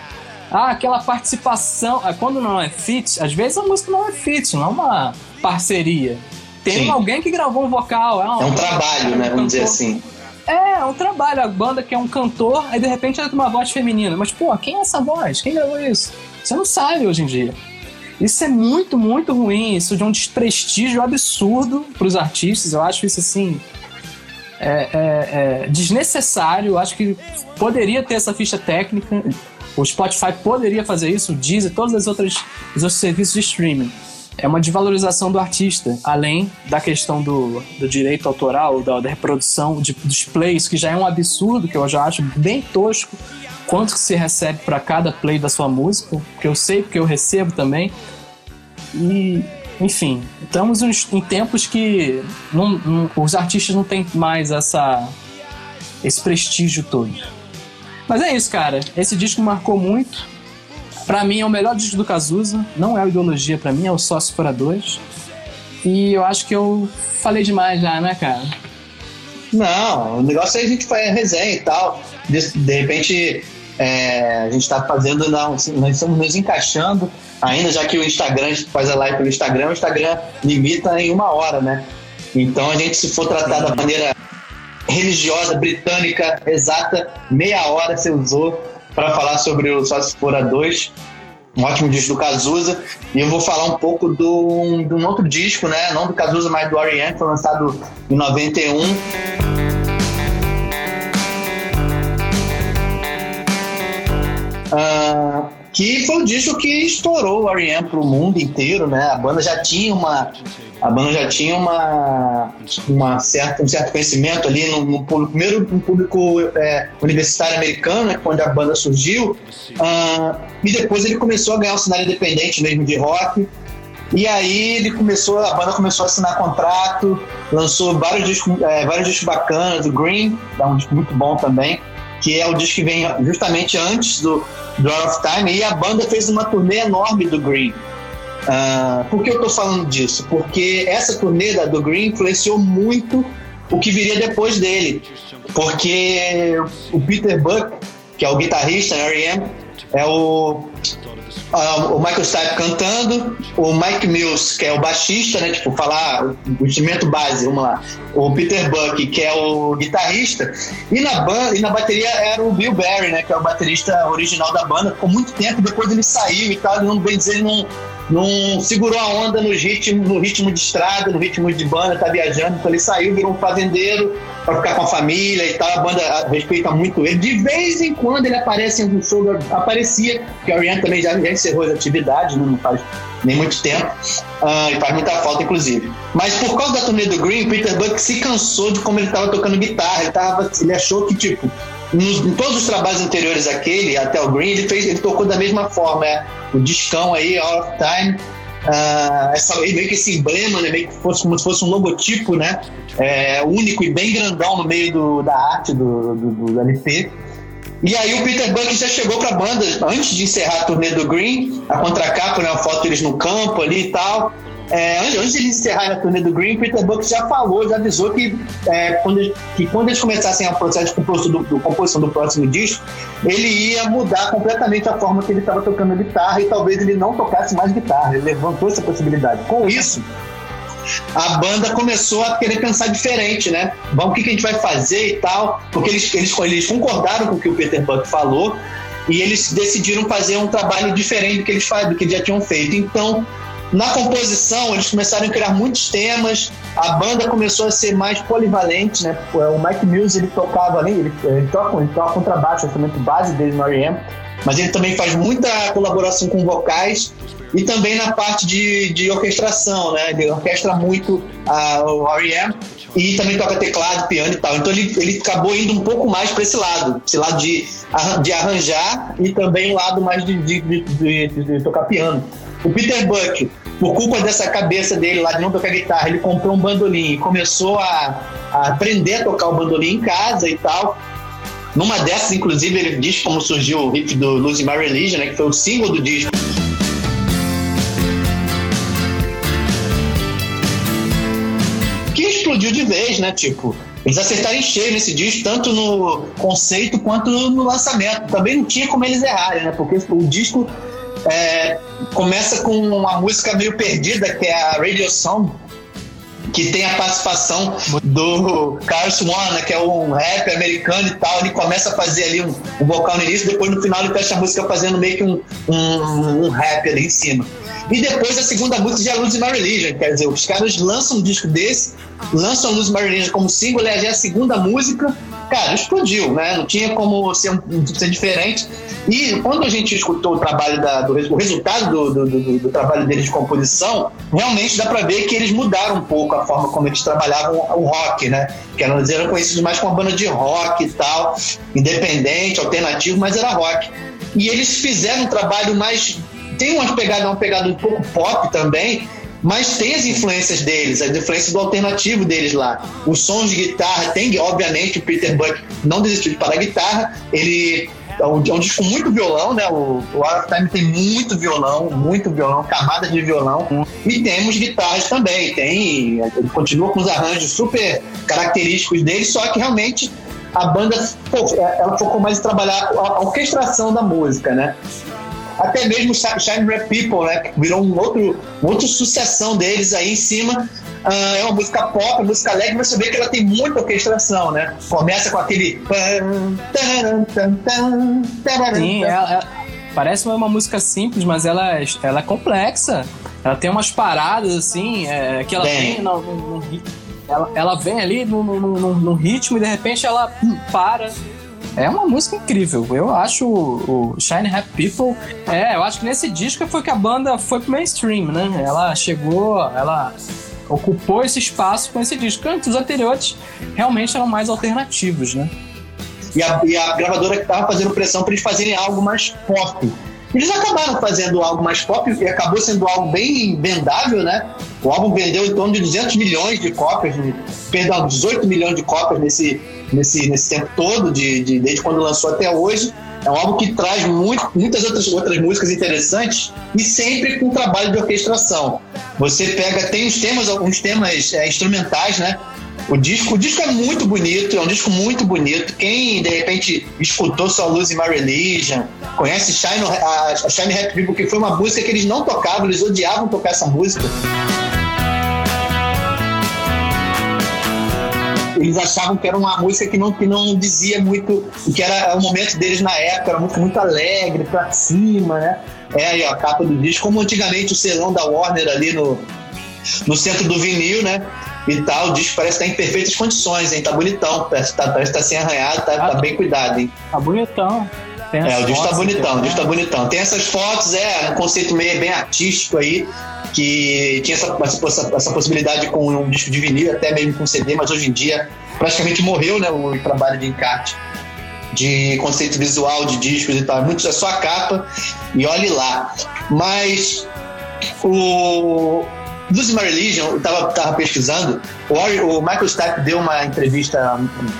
Ah, aquela participação. Ah, quando não é fit, às vezes a música não é fit, não é uma parceria. Tem Sim. alguém que gravou um vocal. É, um, é um trabalho, né? Vamos dizer assim. É, é um trabalho. A banda que é um cantor, aí de repente entra uma voz feminina. Mas, pô, quem é essa voz? Quem gravou isso? Você não sabe hoje em dia. Isso é muito, muito ruim. Isso de um desprestígio absurdo para os artistas. Eu acho isso assim. É, é, é desnecessário. Eu acho que poderia ter essa ficha técnica. O Spotify poderia fazer isso, o Deezer, todos os outros, os outros serviços de streaming é uma desvalorização do artista, além da questão do, do direito autoral, da, da reprodução de, dos plays, que já é um absurdo, que eu já acho bem tosco, quanto que se recebe para cada play da sua música, que eu sei porque eu recebo também. E, enfim, estamos em tempos que não, não, os artistas não têm mais essa, esse prestígio todo. Mas é isso, cara. Esse disco marcou muito. Pra mim é o melhor disco do Cazuza, não é o Ideologia pra mim, é o Sócio Fora 2. E eu acho que eu falei demais já, né, cara? Não, o negócio é a gente fazer resenha e tal. De, de repente é, a gente tá fazendo, não, nós estamos nos encaixando ainda, já que o Instagram, a gente faz a live pelo Instagram, o Instagram limita em uma hora, né? Então a gente, se for tratar da maneira religiosa, britânica, exata, meia hora você usou para falar sobre o Sócio Fora 2, um ótimo disco do Cazuza. E eu vou falar um pouco de um outro disco, né? Não do Cazuza, mas do que foi lançado em 91. Uh, que foi o disco que estourou o R.E.M. o mundo inteiro, né? A banda já tinha uma a banda já tinha uma, uma certa, um certo conhecimento ali no, no primeiro no público é, universitário americano, né, onde a banda surgiu, uh, e depois ele começou a ganhar um cenário independente mesmo de rock. E aí ele começou, a banda começou a assinar contrato, lançou vários discos, é, vários discos bacanas, o Green, é um disco muito bom também, que é o disco que vem justamente antes do, Out of Time, e a banda fez uma turnê enorme do Green. Uh, por que eu estou falando disso? Porque essa turnê da, do Green influenciou muito o que viria depois dele. Porque o Peter Buck, que é o guitarrista R.E.M., é o o Michael Stipe cantando, o Mike Mills, que é o baixista, né? Tipo, falar o instrumento base, vamos lá. O Peter Buck, que é o guitarrista. E na banda, e na bateria era o Bill Berry, né? Que é o baterista original da banda. Ficou muito tempo, depois ele saiu e tal. Não bem dizer, ele não, não segurou a onda no ritmo, no ritmo de estrada, no ritmo de banda, tá viajando, então ele saiu, virou um fazendeiro para ficar com a família e tal. A banda respeita muito ele. De vez em quando ele aparece em algum show, aparecia, porque a Orion também já, já encerrou as atividades, né, não faz nem muito tempo, uh, e faz muita falta, inclusive. Mas por causa da turnê do Green, Peter Buck se cansou de como ele estava tocando guitarra. Ele, tava, ele achou que, tipo, nos, em todos os trabalhos anteriores àquele, até o Green, ele, fez, ele tocou da mesma forma. É, o discão aí, All of Time, uh, essa, meio que esse emblema, né, meio que fosse, como se fosse um logotipo, né? É, único e bem grandão no meio do, da arte do, do, do LP. E aí o Peter Buck já chegou para a banda antes de encerrar a turnê do Green, a contracapa, né, uma foto deles no campo ali e tal. É, antes de encerrar a turnê do Green, Peter Buck já falou, já avisou que, é, quando, que quando eles começassem o processo de composição do, do, composição do próximo disco, ele ia mudar completamente a forma que ele estava tocando guitarra e talvez ele não tocasse mais guitarra. Ele levantou essa possibilidade. Com isso, a banda começou a querer pensar diferente, né? Vamos, o que, que a gente vai fazer e tal, porque eles, eles, eles concordaram com o que o Peter Buck falou e eles decidiram fazer um trabalho diferente do que eles, do que já tinham feito. Então, na composição, eles começaram a criar muitos temas, a banda começou a ser mais polivalente, né? O Mike Mills, ele tocava ali, ele, ele toca, ele toca contrabaixo, o instrumento base dele no R.E.M., mas ele também faz muita colaboração com vocais e também na parte de, de orquestração, né? Ele orquestra muito a, o R.E.M., e também toca teclado, piano e tal. Então ele, ele acabou indo um pouco mais para esse lado, esse lado de, de arranjar e também o lado mais de, de, de, de tocar piano. O Peter Buck, por culpa dessa cabeça dele lá de não tocar guitarra, ele comprou um bandolim e começou a, a aprender a tocar o bandolim em casa e tal. Numa dessas, inclusive, ele diz como surgiu o riff do Losing My Religion, né, que foi o símbolo do disco. Que explodiu de vez, né? Tipo, eles acertaram em cheio nesse disco, tanto no conceito quanto no lançamento. Também não tinha como eles errarem, né? Porque o disco é, começa com uma música meio perdida, que é a Radio Song, que tem a participação do Carlos Swan, né, que é um rap americano e tal. Ele começa a fazer ali um, um vocal no início, depois no final ele fecha a música fazendo meio que um, um, um rap ali em cima. E depois a segunda música já é Lose My Religion, quer dizer, os caras lançam um disco desse, lançam Lose My Religion como single, e é a segunda música, cara, explodiu, né? Não tinha como ser, ser diferente. E quando a gente escutou o trabalho da, do o resultado do, do, do, do, trabalho deles de composição, realmente dá para ver que eles mudaram um pouco a forma como eles trabalhavam o rock, né? Que eram, eram conhecidos mais como banda de rock e tal, independente, alternativo, mas era rock. E eles fizeram um trabalho mais tem uma pegada, uma pegada um pouco pop também, mas tem as influências deles, as influências do alternativo deles lá. Os sons de guitarra, tem, obviamente, o Peter Buck não desistiu de parar a guitarra, ele é um, é um disco muito violão, né? O, o Out of Time tem muito violão, muito violão, camada de violão. E temos guitarras também, tem. Ele continua com os arranjos super característicos dele, só que realmente a banda ela focou mais em trabalhar a orquestração da música, né? Até mesmo Shine Rap People, né? Que virou um outro, uma outra sucessão deles aí em cima. Uh, é uma música pop, música alegre, mas você vê que ela tem muita orquestração, né? Começa com aquele. Sim, ela, ela, parece uma música simples, mas ela, é, ela é complexa. Ela tem umas paradas assim, é, que ela Bem. tem no, ela, ela vem ali no, no, no, ritmo e de repente ela hum, para é uma música incrível. Eu acho o, Shine Happy People. É, eu acho que nesse disco foi que a banda foi pro mainstream, né? Ela chegou, ela ocupou esse espaço com esse disco. Antes, os anteriores realmente eram mais alternativos, né? E a, e a gravadora que tava fazendo pressão para eles fazerem algo mais pop. Eles acabaram fazendo algo mais pop e acabou sendo algo bem vendável, né? O álbum vendeu em torno de 200 milhões de cópias, perdão, 18 milhões de cópias nesse, nesse, nesse tempo todo, de, de, desde quando lançou até hoje. É um álbum que traz muito, muitas outras, outras músicas interessantes e sempre com trabalho de orquestração. Você pega, tem os temas, alguns temas é, instrumentais, né? O disco, o disco é muito bonito, é um disco muito bonito. Quem de repente escutou só Lose My Religion, conhece Shine, a, a Shine Happy People, que foi uma música que eles não tocavam, eles odiavam tocar essa música. Eles achavam que era uma música que não, que não dizia muito o que era o momento deles na época, era muito, muito alegre, pra cima, né? É aí, ó, a capa do disco, como antigamente o selão da Warner ali no, no centro do vinil, né? E tal, o disco parece estar em perfeitas condições, hein? Tá bonitão, parece, tá, parece tá sem arranhado, tá, tá, bem cuidado, hein? Tá bonitão. é, o disco tá bonitão, o disco tá bonitão. Tem essas fotos, é, um conceito meio bem artístico aí, que tinha essa, essa, essa possibilidade com um disco de vinil, até mesmo com CD, mas hoje em dia praticamente morreu, né, o trabalho de encarte de conceito visual de discos e tal. É muito, é só a capa e olhe lá. Mas o, Lose My Religion, eu tava, tava pesquisando, o, o Michael Stipe deu uma entrevista,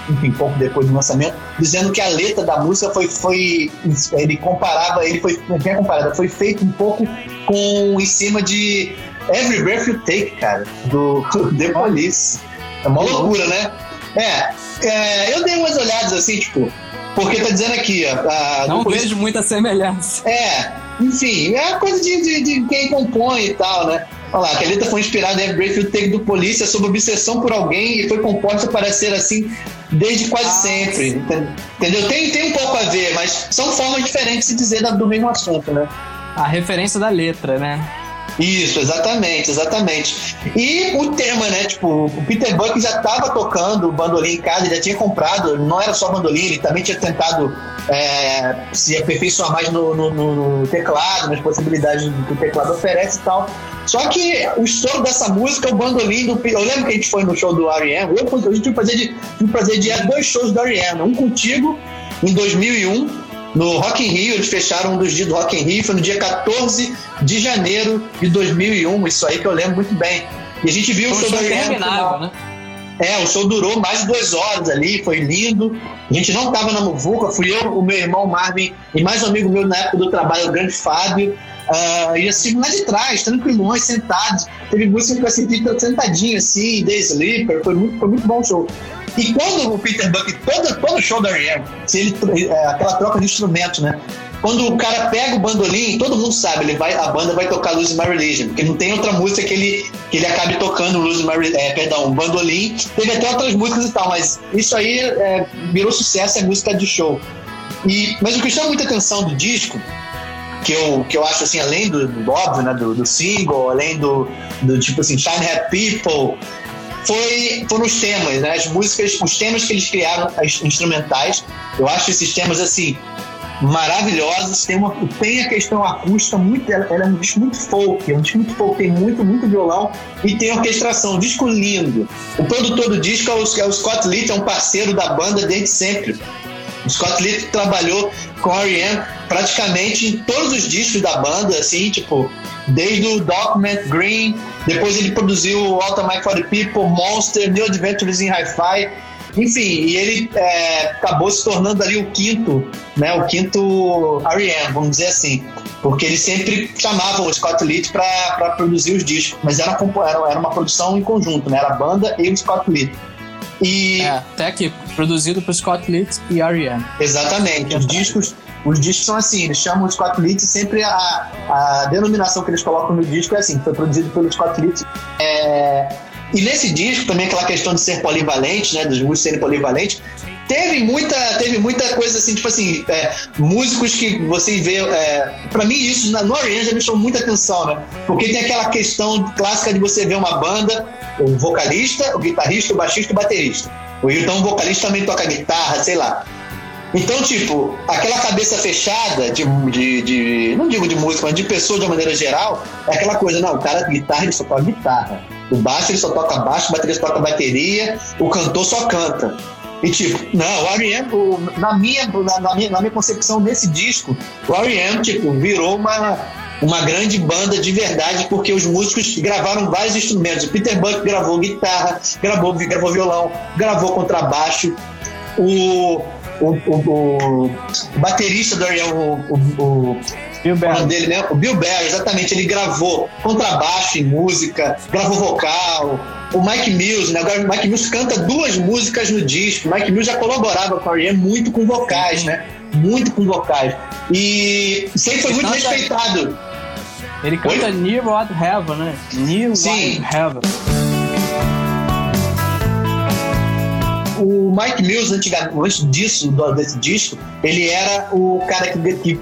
enfim, pouco depois do lançamento, dizendo que a letra da música foi, foi ele comparava, ele foi, não é comparada, foi feito um pouco com, em cima de Every Breath You Take, cara, do, do The Police. É uma loucura, né? É, é, eu dei umas olhadas assim, tipo, porque tá dizendo aqui, ó. não vejo muita semelhança. É, enfim, é coisa de, de, de quem compõe e tal, né? Olha lá, a letra foi inspirada em Every Take do Polícia sobre obsessão por alguém e foi composta para ser assim desde quase ah, sempre. Entendeu? Tem, tem um pouco a ver, mas são formas diferentes de dizer do mesmo assunto, né? A referência da letra, né? Isso, exatamente, exatamente. E o tema, né? Tipo, o Peter Buck já estava tocando bandolim em casa, já tinha comprado, não era só bandolim, ele também tinha tentado é, se aperfeiçoar mais no, no, no, teclado, nas possibilidades que o teclado oferece e tal. Só que o estouro dessa música, o bandolim do. Eu lembro que a gente foi no show do R.E.M., eu, eu tive o prazer de, tive o prazer de ir dois shows do R.E.M., um contigo em 2001 no Rock in Rio, eles fecharam um dos dias do Rock in Rio, foi no dia 14 de janeiro de 2001, isso aí que eu lembro muito bem. E a gente viu foi o show do R.E.M. né? É, o show durou mais de duas horas ali, foi lindo. A gente não estava na Muvuca, fui eu, o meu irmão Marvin e mais um amigo meu na época do trabalho, o grande Fábio. Uh, e assim, lá de trás, tranquilões, sentados. Teve música que eu senti sentadinho assim, The Sleeper, foi muito, foi muito bom o show. E quando o Peter Buck, todo, todo show da R.E.M., é, aquela troca de instrumentos, né? Quando o cara pega o bandolim, todo mundo sabe, ele vai, a banda vai tocar Lose My Religion, porque não tem outra música que ele, que ele acabe tocando Lose My é, perdão, bandolim. Teve até outras músicas e tal, mas isso aí é, virou sucesso, é música de show. E, mas o que chama muita atenção do disco, que eu, que eu acho assim, além do, do óbvio, né, do, do single, além do, do tipo assim, Shine Happy People, foi, foram os temas, né? As músicas, os temas que eles criaram, as instrumentais. Eu acho esses temas assim maravilhosos. Tem, uma, tem a questão acústica, muito, ela, ela é um disco muito folk, é um disco muito folk, tem muito, muito violão e tem orquestração, um disco lindo. O produtor do disco é o, é o Scott Litt, é um parceiro da banda desde sempre. O Scott Litt trabalhou com a R.E.M. praticamente em todos os discos da banda, assim, tipo, desde o Document, Green, depois ele produziu Alta Mike for the People, Monster, New Adventures in Hi-Fi, enfim, e ele é, acabou se tornando ali o quinto, né, o quinto R.E.M., vamos dizer assim, porque eles sempre chamavam o Scott Litt para produzir os discos, mas era, era, uma produção em conjunto, né, era a banda e o Scott Litt. E... É, até aqui, produzido por Scott Litt e R.E.M. Exatamente, os discos os discos são assim, eles chamam o Scott Litt e sempre a, a denominação que eles colocam no disco é assim, foi produzido pelo Scott Litt. É, e nesse disco também aquela questão de ser polivalente, né, dos músicos serem polivalentes, teve muita, teve muita coisa assim, tipo assim, é, músicos que você vê, é, para mim isso na, no Orange me chamou muita atenção, né? Porque tem aquela questão clássica de você ver uma banda, o vocalista, o guitarrista, o baixista e o baterista. Ou então o vocalista também toca guitarra, sei lá. Então, tipo, aquela cabeça fechada de, de, de, Não digo de música, mas de pessoa de uma maneira geral, é aquela coisa, não, o cara guitarra ele só toca guitarra. O baixo ele só toca baixo, o bateria só toca bateria, o cantor só canta. E tipo, não, o R.E.M., na minha, na, na, minha, na minha concepção desse disco, o R.E.M., tipo, virou uma, uma grande banda de verdade, porque os músicos gravaram vários instrumentos. O Peter Buck gravou guitarra, gravou, gravou violão, gravou contrabaixo. O, o, o, o baterista do Ariel, o, o, Bill Berry. dele, né? O Bill Berry, exatamente. Ele gravou contrabaixo em música, gravou vocal. O Mike Mills, né? O Mike Mills canta duas músicas no disco. O Mike Mills já colaborava com a R.E.M. muito com vocais, né? Muito com vocais. E sempre foi muito respeitado. Ele canta Near What Heaven, né? Near What Heaven. O Mike Mills, antes disso, desse disco, ele era o cara que, que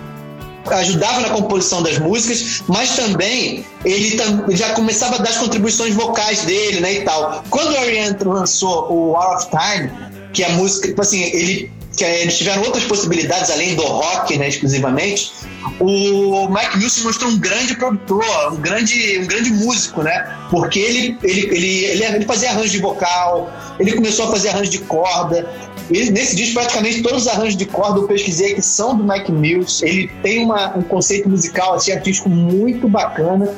ajudava na composição das músicas, mas também ele já começava a dar as contribuições vocais dele, né, e tal. Quando o Ariane lançou o Hour of Time, que a música, tipo assim, ele que eles tiveram outras possibilidades além do rock, né, exclusivamente. O Mike Mills mostrou um grande produtor, um grande, um grande músico, né? Porque ele, ele, ele, ele, ele fazia arranjo de vocal, ele começou a fazer arranjo de corda, e nesse disco, praticamente todos os arranjos de corda eu pesquisei que são do Mike Mills. Ele tem uma, um conceito musical assim, artístico muito bacana.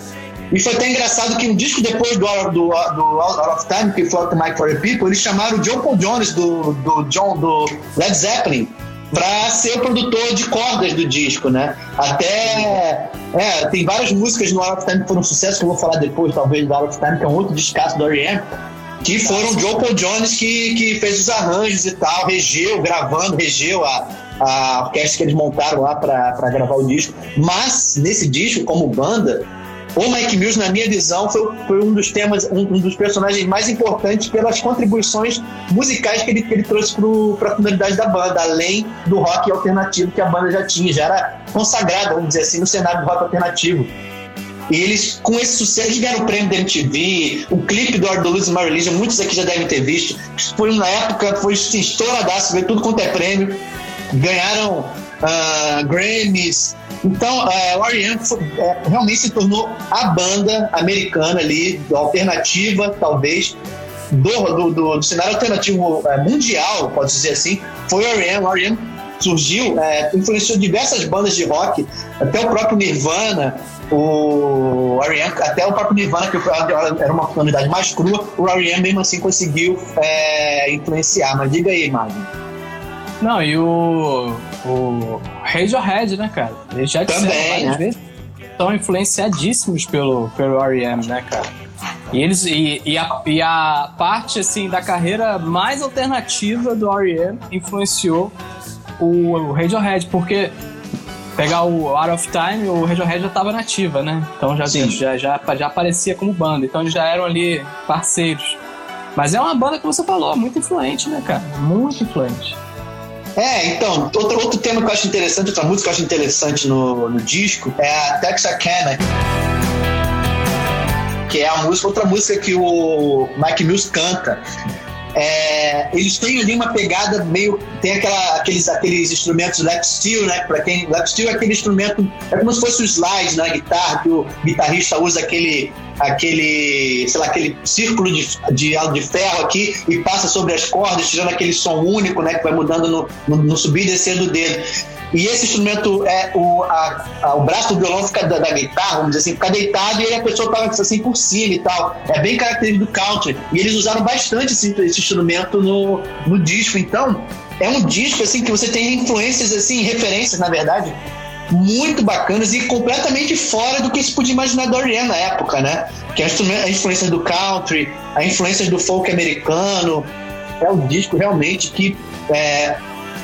E foi até engraçado que um disco depois do, do, do Out of Time, que foi o Mike for the People, eles chamaram o John Paul Jones do, do, John, do Led Zeppelin para ser o produtor de cordas do disco, né? Até é, tem várias músicas no Out of Time que foram um sucesso, que eu vou falar depois, talvez, do Out of Time, que é um outro descasso do R.E.M., que foram o Joe Paul Jones que, que fez os arranjos e tal, regeu, gravando, regeu a, a orquestra que eles montaram lá para gravar o disco. Mas nesse disco, como banda, o Mike Mills, na minha visão, foi, foi um dos temas, um, um, dos personagens mais importantes pelas contribuições musicais que ele, que ele trouxe para a comunidade da banda, além do rock alternativo que a banda já tinha, já era consagrada, vamos dizer assim, no cenário do rock alternativo. E eles, com esse sucesso, eles ganharam o prêmio da MTV, o clipe do Art Lose My Religion, muitos aqui já devem ter visto. Foi na época, foi estouradaço, veio tudo quanto é prêmio. Ganharam uh, Grammys. Então, uh, o R.E.M. É, realmente se tornou a banda americana ali, alternativa, talvez, do, do, do, do cenário alternativo uh, mundial, pode dizer assim. Foi o R.E.M. O R.E.M. surgiu, é, influenciou diversas bandas de rock, até o próprio Nirvana, o R.E.M., até o próprio Nirvana, que era uma comunidade mais crua, o R.E.M. mesmo assim conseguiu é, influenciar. Mas diga aí, Magno. Não, e o, o Radiohead, né, cara? Eles já disseram Também, né? vezes. Estão influenciadíssimos pelo, pelo R.E.M., né, cara? E, eles, e, e, a, e a parte, assim, da carreira mais alternativa do R.E.M. influenciou o, o Radiohead, porque pegar o Out of Time, o Radiohead já estava nativa, né? Então já, já, já, já aparecia como banda. Então eles já eram ali parceiros. Mas é uma banda que você falou, muito influente, né, cara? Muito influente. É, então, outro, outro tema que eu acho interessante, outra música que eu acho interessante no, no disco é a Texarkana. Que é a música, outra música que o Mike Mills canta é, eles têm ali uma pegada meio. Tem aquela, aqueles, aqueles instrumentos lap steel, né? Para quem. Lap steel é aquele instrumento. É como se fosse o slide na guitarra, que o guitarrista usa aquele. Aquele. sei lá, aquele círculo de, de, de ferro aqui e passa sobre as cordas, tirando aquele som único, né? Que vai mudando no, no, no subir e descer do dedo. E esse instrumento, é o, a, a, o braço do violão fica da, da, guitarra, vamos dizer assim, fica deitado e a pessoa toca assim por cima e tal. É bem característico do country. E eles usaram bastante esse, esse instrumento no, no disco. Então, é um disco assim que você tem influências, assim, referências, na verdade, muito bacanas e completamente fora do que se podia imaginar do Oriane na época, né? Que a influência do country, a influência do folk americano. É um disco realmente que é,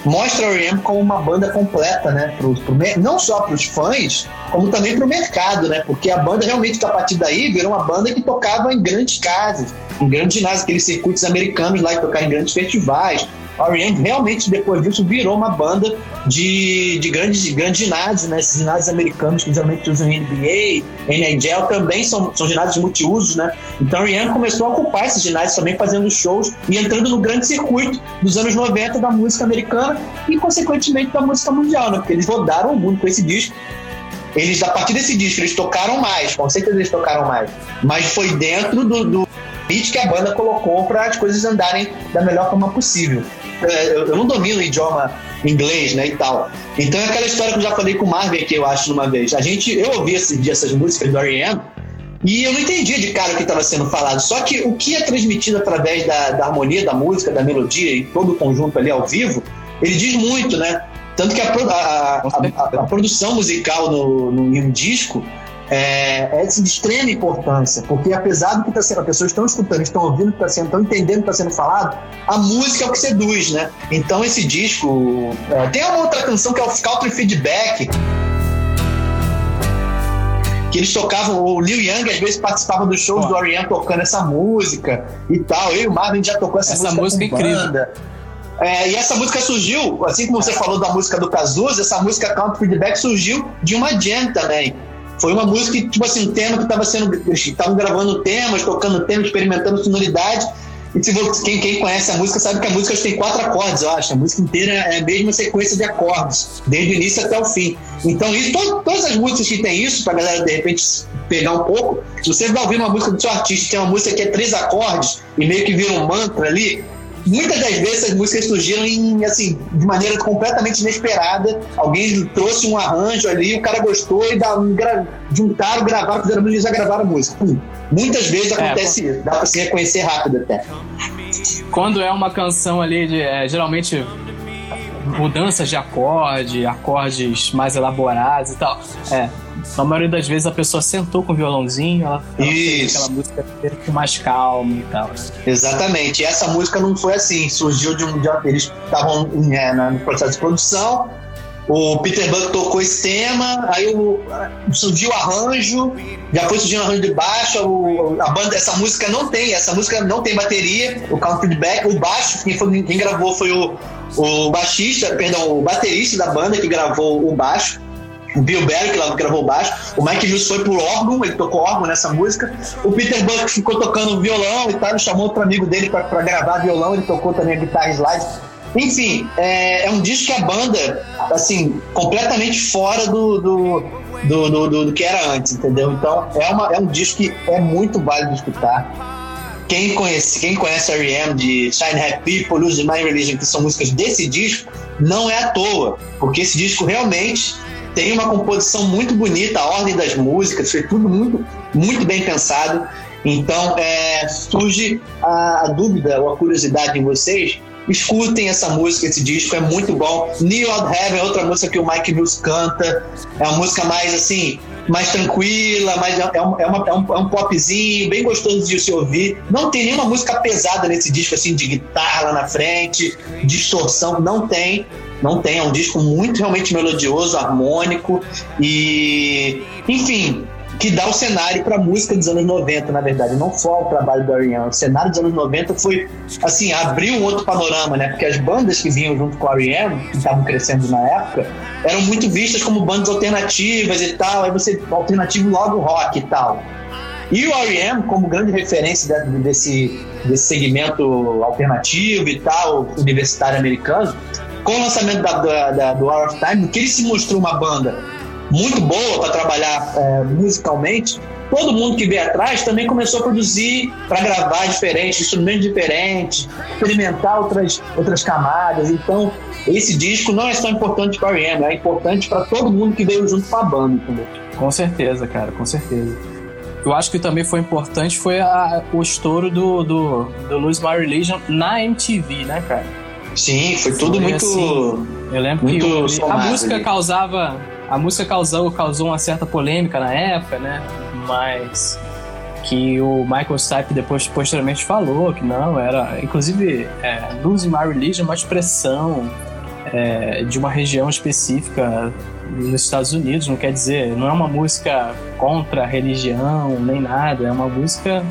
mostra a como uma banda completa, né? Pro, pro, não só para os fãs, como também para o mercado, né? Porque a banda realmente, a partir daí, virou uma banda que tocava em grandes casas, em grandes ginásios, aqueles circuitos americanos lá que tocavam em grandes festivais. R.E.M. realmente, depois disso, virou uma banda de, de grandes, de grandes ginásios, né? Esses ginásios americanos que geralmente usam NBA, NHL, também são, são ginásios multiusos, né? Então, R.E.M. começou a ocupar esses ginásios também, fazendo shows e entrando no grande circuito dos anos 90 da música americana e, consequentemente, da música mundial, né? Porque eles rodaram o mundo com esse disco eles, a partir desse disco, eles tocaram mais, com certeza eles tocaram mais, mas foi dentro do, do beat que a banda colocou para as coisas andarem da melhor forma possível. É, eu não domino o idioma inglês, né, e tal. Então é aquela história que eu já falei com o Marvin aqui, eu acho, numa vez. A gente, eu ouvi esse, essas músicas do R.E.M., e eu não entendia de cara o que estava sendo falado. Só que o que é transmitido através da, da, harmonia da música, da melodia e todo o conjunto ali ao vivo, ele diz muito, né? Tanto que a, a, a, a produção musical no, no, em um disco é, é de extrema importância, porque apesar do que está sendo, as pessoas estão escutando, estão ouvindo o que está sendo, estão entendendo o que está sendo falado, a música é o que seduz, né? Então esse disco é, tem uma outra canção que é o Country Feedback que eles tocavam, o Liu Young às vezes participava dos shows do R.E.M. tocando essa música e tal. Eu e o Marvin já tocou essa, essa música. música incrível. É, e essa música surgiu, assim como você falou da música do Cazuza, essa música Count Feedback surgiu de uma jam também. Foi uma música, tipo assim, tema que estava sendo. Estavam gravando temas, tocando temas, experimentando sonoridade. E se você, quem, quem conhece a música sabe que a música tem quatro acordes, eu acho. A música inteira é a mesma sequência de acordes, desde o início até o fim. Então, isso, to, todas as músicas que tem isso, pra galera de repente pegar um pouco, se você vai ouvir uma música do seu artista, tem uma música que é três acordes e meio que vira um mantra ali, muitas das vezes essas músicas surgiram em, assim, de maneira completamente inesperada. Alguém trouxe um arranjo ali, o cara gostou e dá, gra, juntaram, gravaram, fizeram música e já gravaram a música. Muitas vezes é, acontece é, isso, dá pra se reconhecer rápido até. Quando é uma canção ali de. É, geralmente mudanças de acorde, acordes mais elaborados e tal. É, na maioria das vezes a pessoa sentou com o violãozinho, ela, ela fez aquela música mais calma e tal. Exatamente. E essa música não foi assim, surgiu de um. De, eles estavam é, no processo de produção. O Peter Buck tocou esse tema, aí o, surgiu o arranjo, já foi surgindo o arranjo de baixo, o, a banda, essa música não tem, essa música não tem bateria, o count feedback, o baixo, quem, foi, quem gravou foi o, o baixista, perdão, o baterista da banda que gravou o baixo o Bill Berry, que gravou baixo, o Mike Hughes foi por órgão, ele tocou órgão nessa música, o Peter Buck ficou tocando violão e tal, ele chamou outro amigo dele para gravar violão, ele tocou também a guitarra slide. Enfim, é, é, um disco que a banda, assim, completamente fora do, do, do, do, do que era antes, entendeu? Então, é, uma, é um disco que é muito válido de escutar. Quem conhece, quem conhece R.E.M. de Shine Happy People, Lose My Religion, que são músicas desse disco, não é à toa, porque esse disco realmente tem uma composição muito bonita, a ordem das músicas, foi tudo muito, muito bem pensado. Então, é, surge a, a, dúvida ou a curiosidade em vocês. Escutem essa música, esse disco é muito bom. New Old Heaven é outra música que o Mike Mills canta. É uma música mais assim, mais tranquila, mais, é, é, uma, é, uma, é, um, é um popzinho, bem gostoso de se ouvir. Não tem nenhuma música pesada nesse disco, assim, de guitarra lá na frente, distorção, não tem. Não tem, é um disco muito realmente melodioso, harmônico e, enfim, que dá o cenário para a música dos anos 90, na verdade, não só o trabalho do R.E.M. O cenário dos anos 90 foi, assim, abriu um outro panorama, né? Porque as bandas que vinham junto com o R.E.M., que estavam crescendo na época, eram muito vistas como bandas alternativas e tal, aí você, alternativo logo rock e tal. E o R.E.M., como grande referência desse, desse segmento alternativo e tal, universitário americano, com o lançamento da, da, da, do Hour of Time, que ele se mostrou uma banda muito boa para trabalhar é, musicalmente, todo mundo que veio atrás também começou a produzir para gravar diferentes, instrumentos diferentes, experimentar outras, outras camadas. Então, esse disco não é só importante para o é importante para todo mundo que veio junto com a banda, entendeu? Com certeza, cara, com certeza. Eu acho que também foi importante foi a, o estouro do, do, do Lose My Religion na MTV, né, cara? Sim, foi tudo foi muito. Assim, eu lembro que o, a música ali. causava. A música causou, causou uma certa polêmica na época, né? Mas que o Michael Stipe depois posteriormente falou que não era, inclusive, é, Losing My Religion é uma expressão é, de uma região específica nos Estados Unidos, não quer dizer, não é uma música contra a religião nem nada, é uma música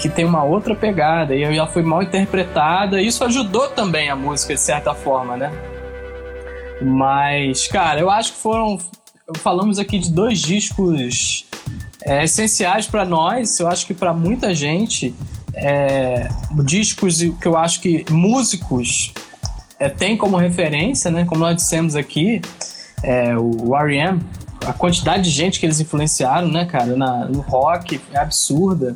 que tem uma outra pegada e ela foi mal interpretada. Isso ajudou também a música de certa forma, né? Mas, cara, eu acho que foram. Falamos aqui de dois discos é, essenciais para nós. Eu acho que para muita gente, é, discos que eu acho que músicos é, têm como referência, né? Como nós dissemos aqui, é, o R.E.M., a quantidade de gente que eles influenciaram, né, cara, na, no rock é absurda.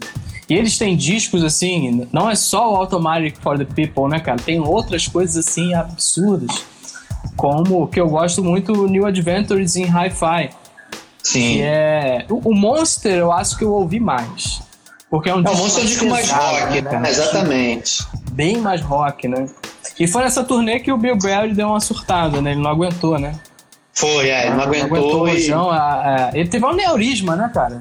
E eles têm discos assim, não é só o Automatic for the People, né, cara? Tem outras coisas assim absurdas. Como que eu gosto muito New Adventures in Hi-Fi. Sim. Que é. O Monster eu acho que eu ouvi mais. Porque é um disco. É, o Monster é um disco mais rock, né? né? Exatamente. Bem mais rock, né? E foi nessa turnê que o Bill Berry deu uma surtada, né? Ele não aguentou, né? Foi, é, ele não aguentou. Não aguentou e... a, a, ele teve um aneurisma, né, cara?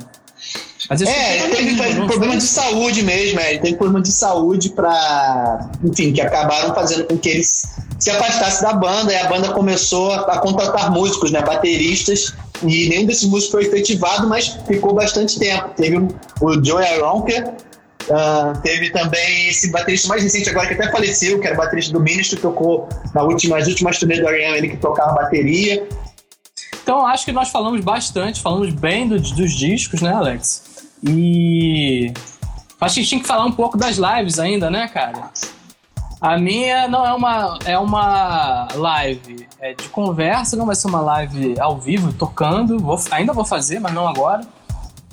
Mas é, ele teve, problema de saúde mesmo, é, ele teve problema de saúde para, enfim, que acabaram fazendo com que eles se afastasse da banda e a banda começou a, contratar músicos, né, bateristas E nenhum desses músicos foi efetivado, mas ficou bastante tempo. Teve o Joey Aronker, uh, teve também esse baterista mais recente agora que até faleceu, que era o baterista do Ministry, tocou na última, nas últimas turnês do R.E.M., ele que tocava bateria. Então acho que nós falamos bastante, falamos bem do, dos discos, né, Alex? E acho que tinha que falar um pouco das lives ainda, né, cara? A minha não é uma é uma live é de conversa, não vai ser uma live ao vivo tocando. Vou, ainda vou fazer, mas não agora.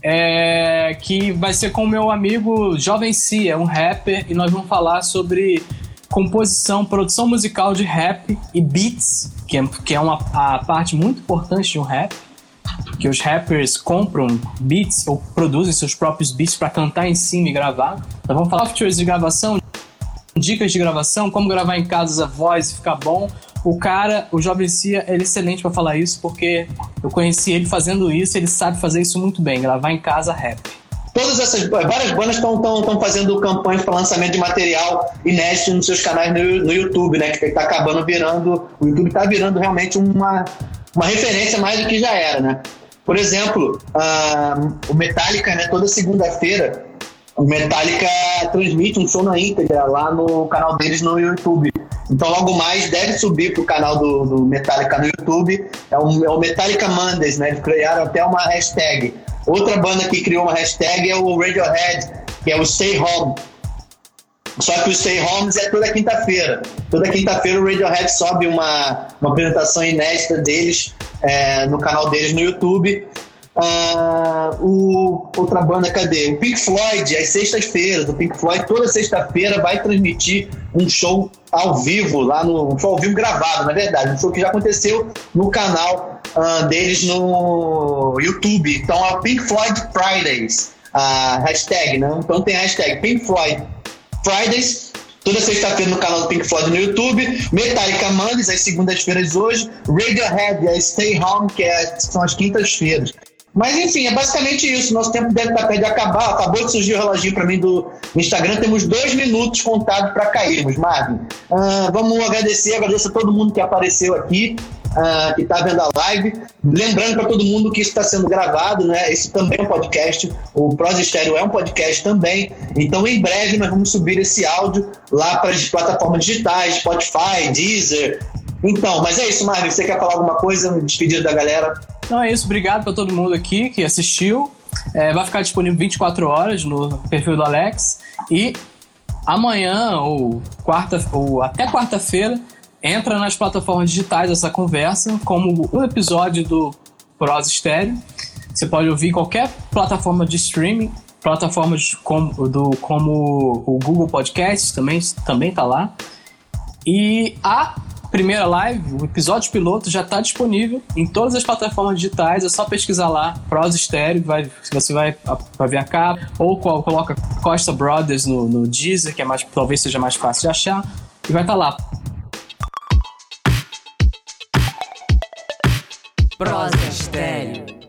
É, que vai ser com o meu amigo Jovem C, é um rapper, e nós vamos falar sobre composição, produção musical de rap e beats, que é, que é uma a parte muito importante de um rap, que os rappers compram beats ou produzem seus próprios beats para cantar em cima e gravar. Nós vamos falar softwares de gravação, dicas de gravação, como gravar em casa a voz e ficar bom. O cara, o Jovem Cia, ele é excelente para falar isso, porque eu conheci ele fazendo isso, ele sabe fazer isso muito bem, gravar em casa rap. Todas essas várias bandas estão fazendo campanhas para lançamento de material inédito nos seus canais no, no YouTube, né? Que está acabando virando. O YouTube está virando realmente uma, uma referência mais do que já era, né? Por exemplo, o Metallica, né? Toda segunda-feira, o Metallica transmite um som na íntegra lá no canal deles no YouTube. Então, logo mais, deve subir para o canal do, do, Metallica no YouTube. É o, é o Metallica Mondays, né? Eles criaram até uma hashtag Outra banda que criou uma hashtag é o Radiohead, que é o Stay Home. Só que o Stay Homes é toda quinta-feira. Toda quinta-feira o Radiohead sobe uma, uma apresentação inédita deles é, no canal deles no YouTube. Uh, o, outra banda, cadê? O Pink Floyd, às sextas-feiras. O Pink Floyd, toda sexta-feira, vai transmitir um show ao vivo, lá no. Um show ao vivo gravado, na verdade. Um show que já aconteceu no canal uh, deles no YouTube. Então é Pink Floyd Fridays, a hashtag, né? Então tem a hashtag Pink Floyd Fridays. Toda sexta-feira no canal do Pink Floyd no YouTube, Metallica Mondays, às segundas-feiras hoje, Radiohead, a Stay Home, que é, são as quintas-feiras. Mas enfim, é basicamente isso. Nosso tempo deve estar perto de acabar. Acabou de surgir o reloginho para mim do Instagram. Temos dois minutos contados para cairmos, Marvin. Uh, vamos agradecer, agradeço a todo mundo que apareceu aqui. Que está vendo a live. Lembrando para todo mundo que isso está sendo gravado, né? Esse também é um podcast. O Pros Estéreo é um podcast também. Então, em breve, nós vamos subir esse áudio lá para as plataformas digitais, Spotify, Deezer. Então, mas é isso, Marvin. Você quer falar alguma coisa? Despedir da galera? Então é isso, obrigado para todo mundo aqui que assistiu. É, vai ficar disponível 24 horas no perfil do Alex. E amanhã, ou quarta, ou até quarta-feira, entra nas plataformas digitais essa conversa, como um episódio do Prosa Estéreo. Você pode ouvir em qualquer plataforma de streaming, plataformas como, do, como o Google Podcast também, também tá lá. E a primeira live, o episódio piloto já está disponível em todas as plataformas digitais. É só pesquisar lá, Pros Stereo, vai, você vai, vai ver a capa, ou coloca Costa Brothers no, no Deezer, que é mais, talvez seja mais fácil de achar, e vai estar tá lá. Prosa Estéreo.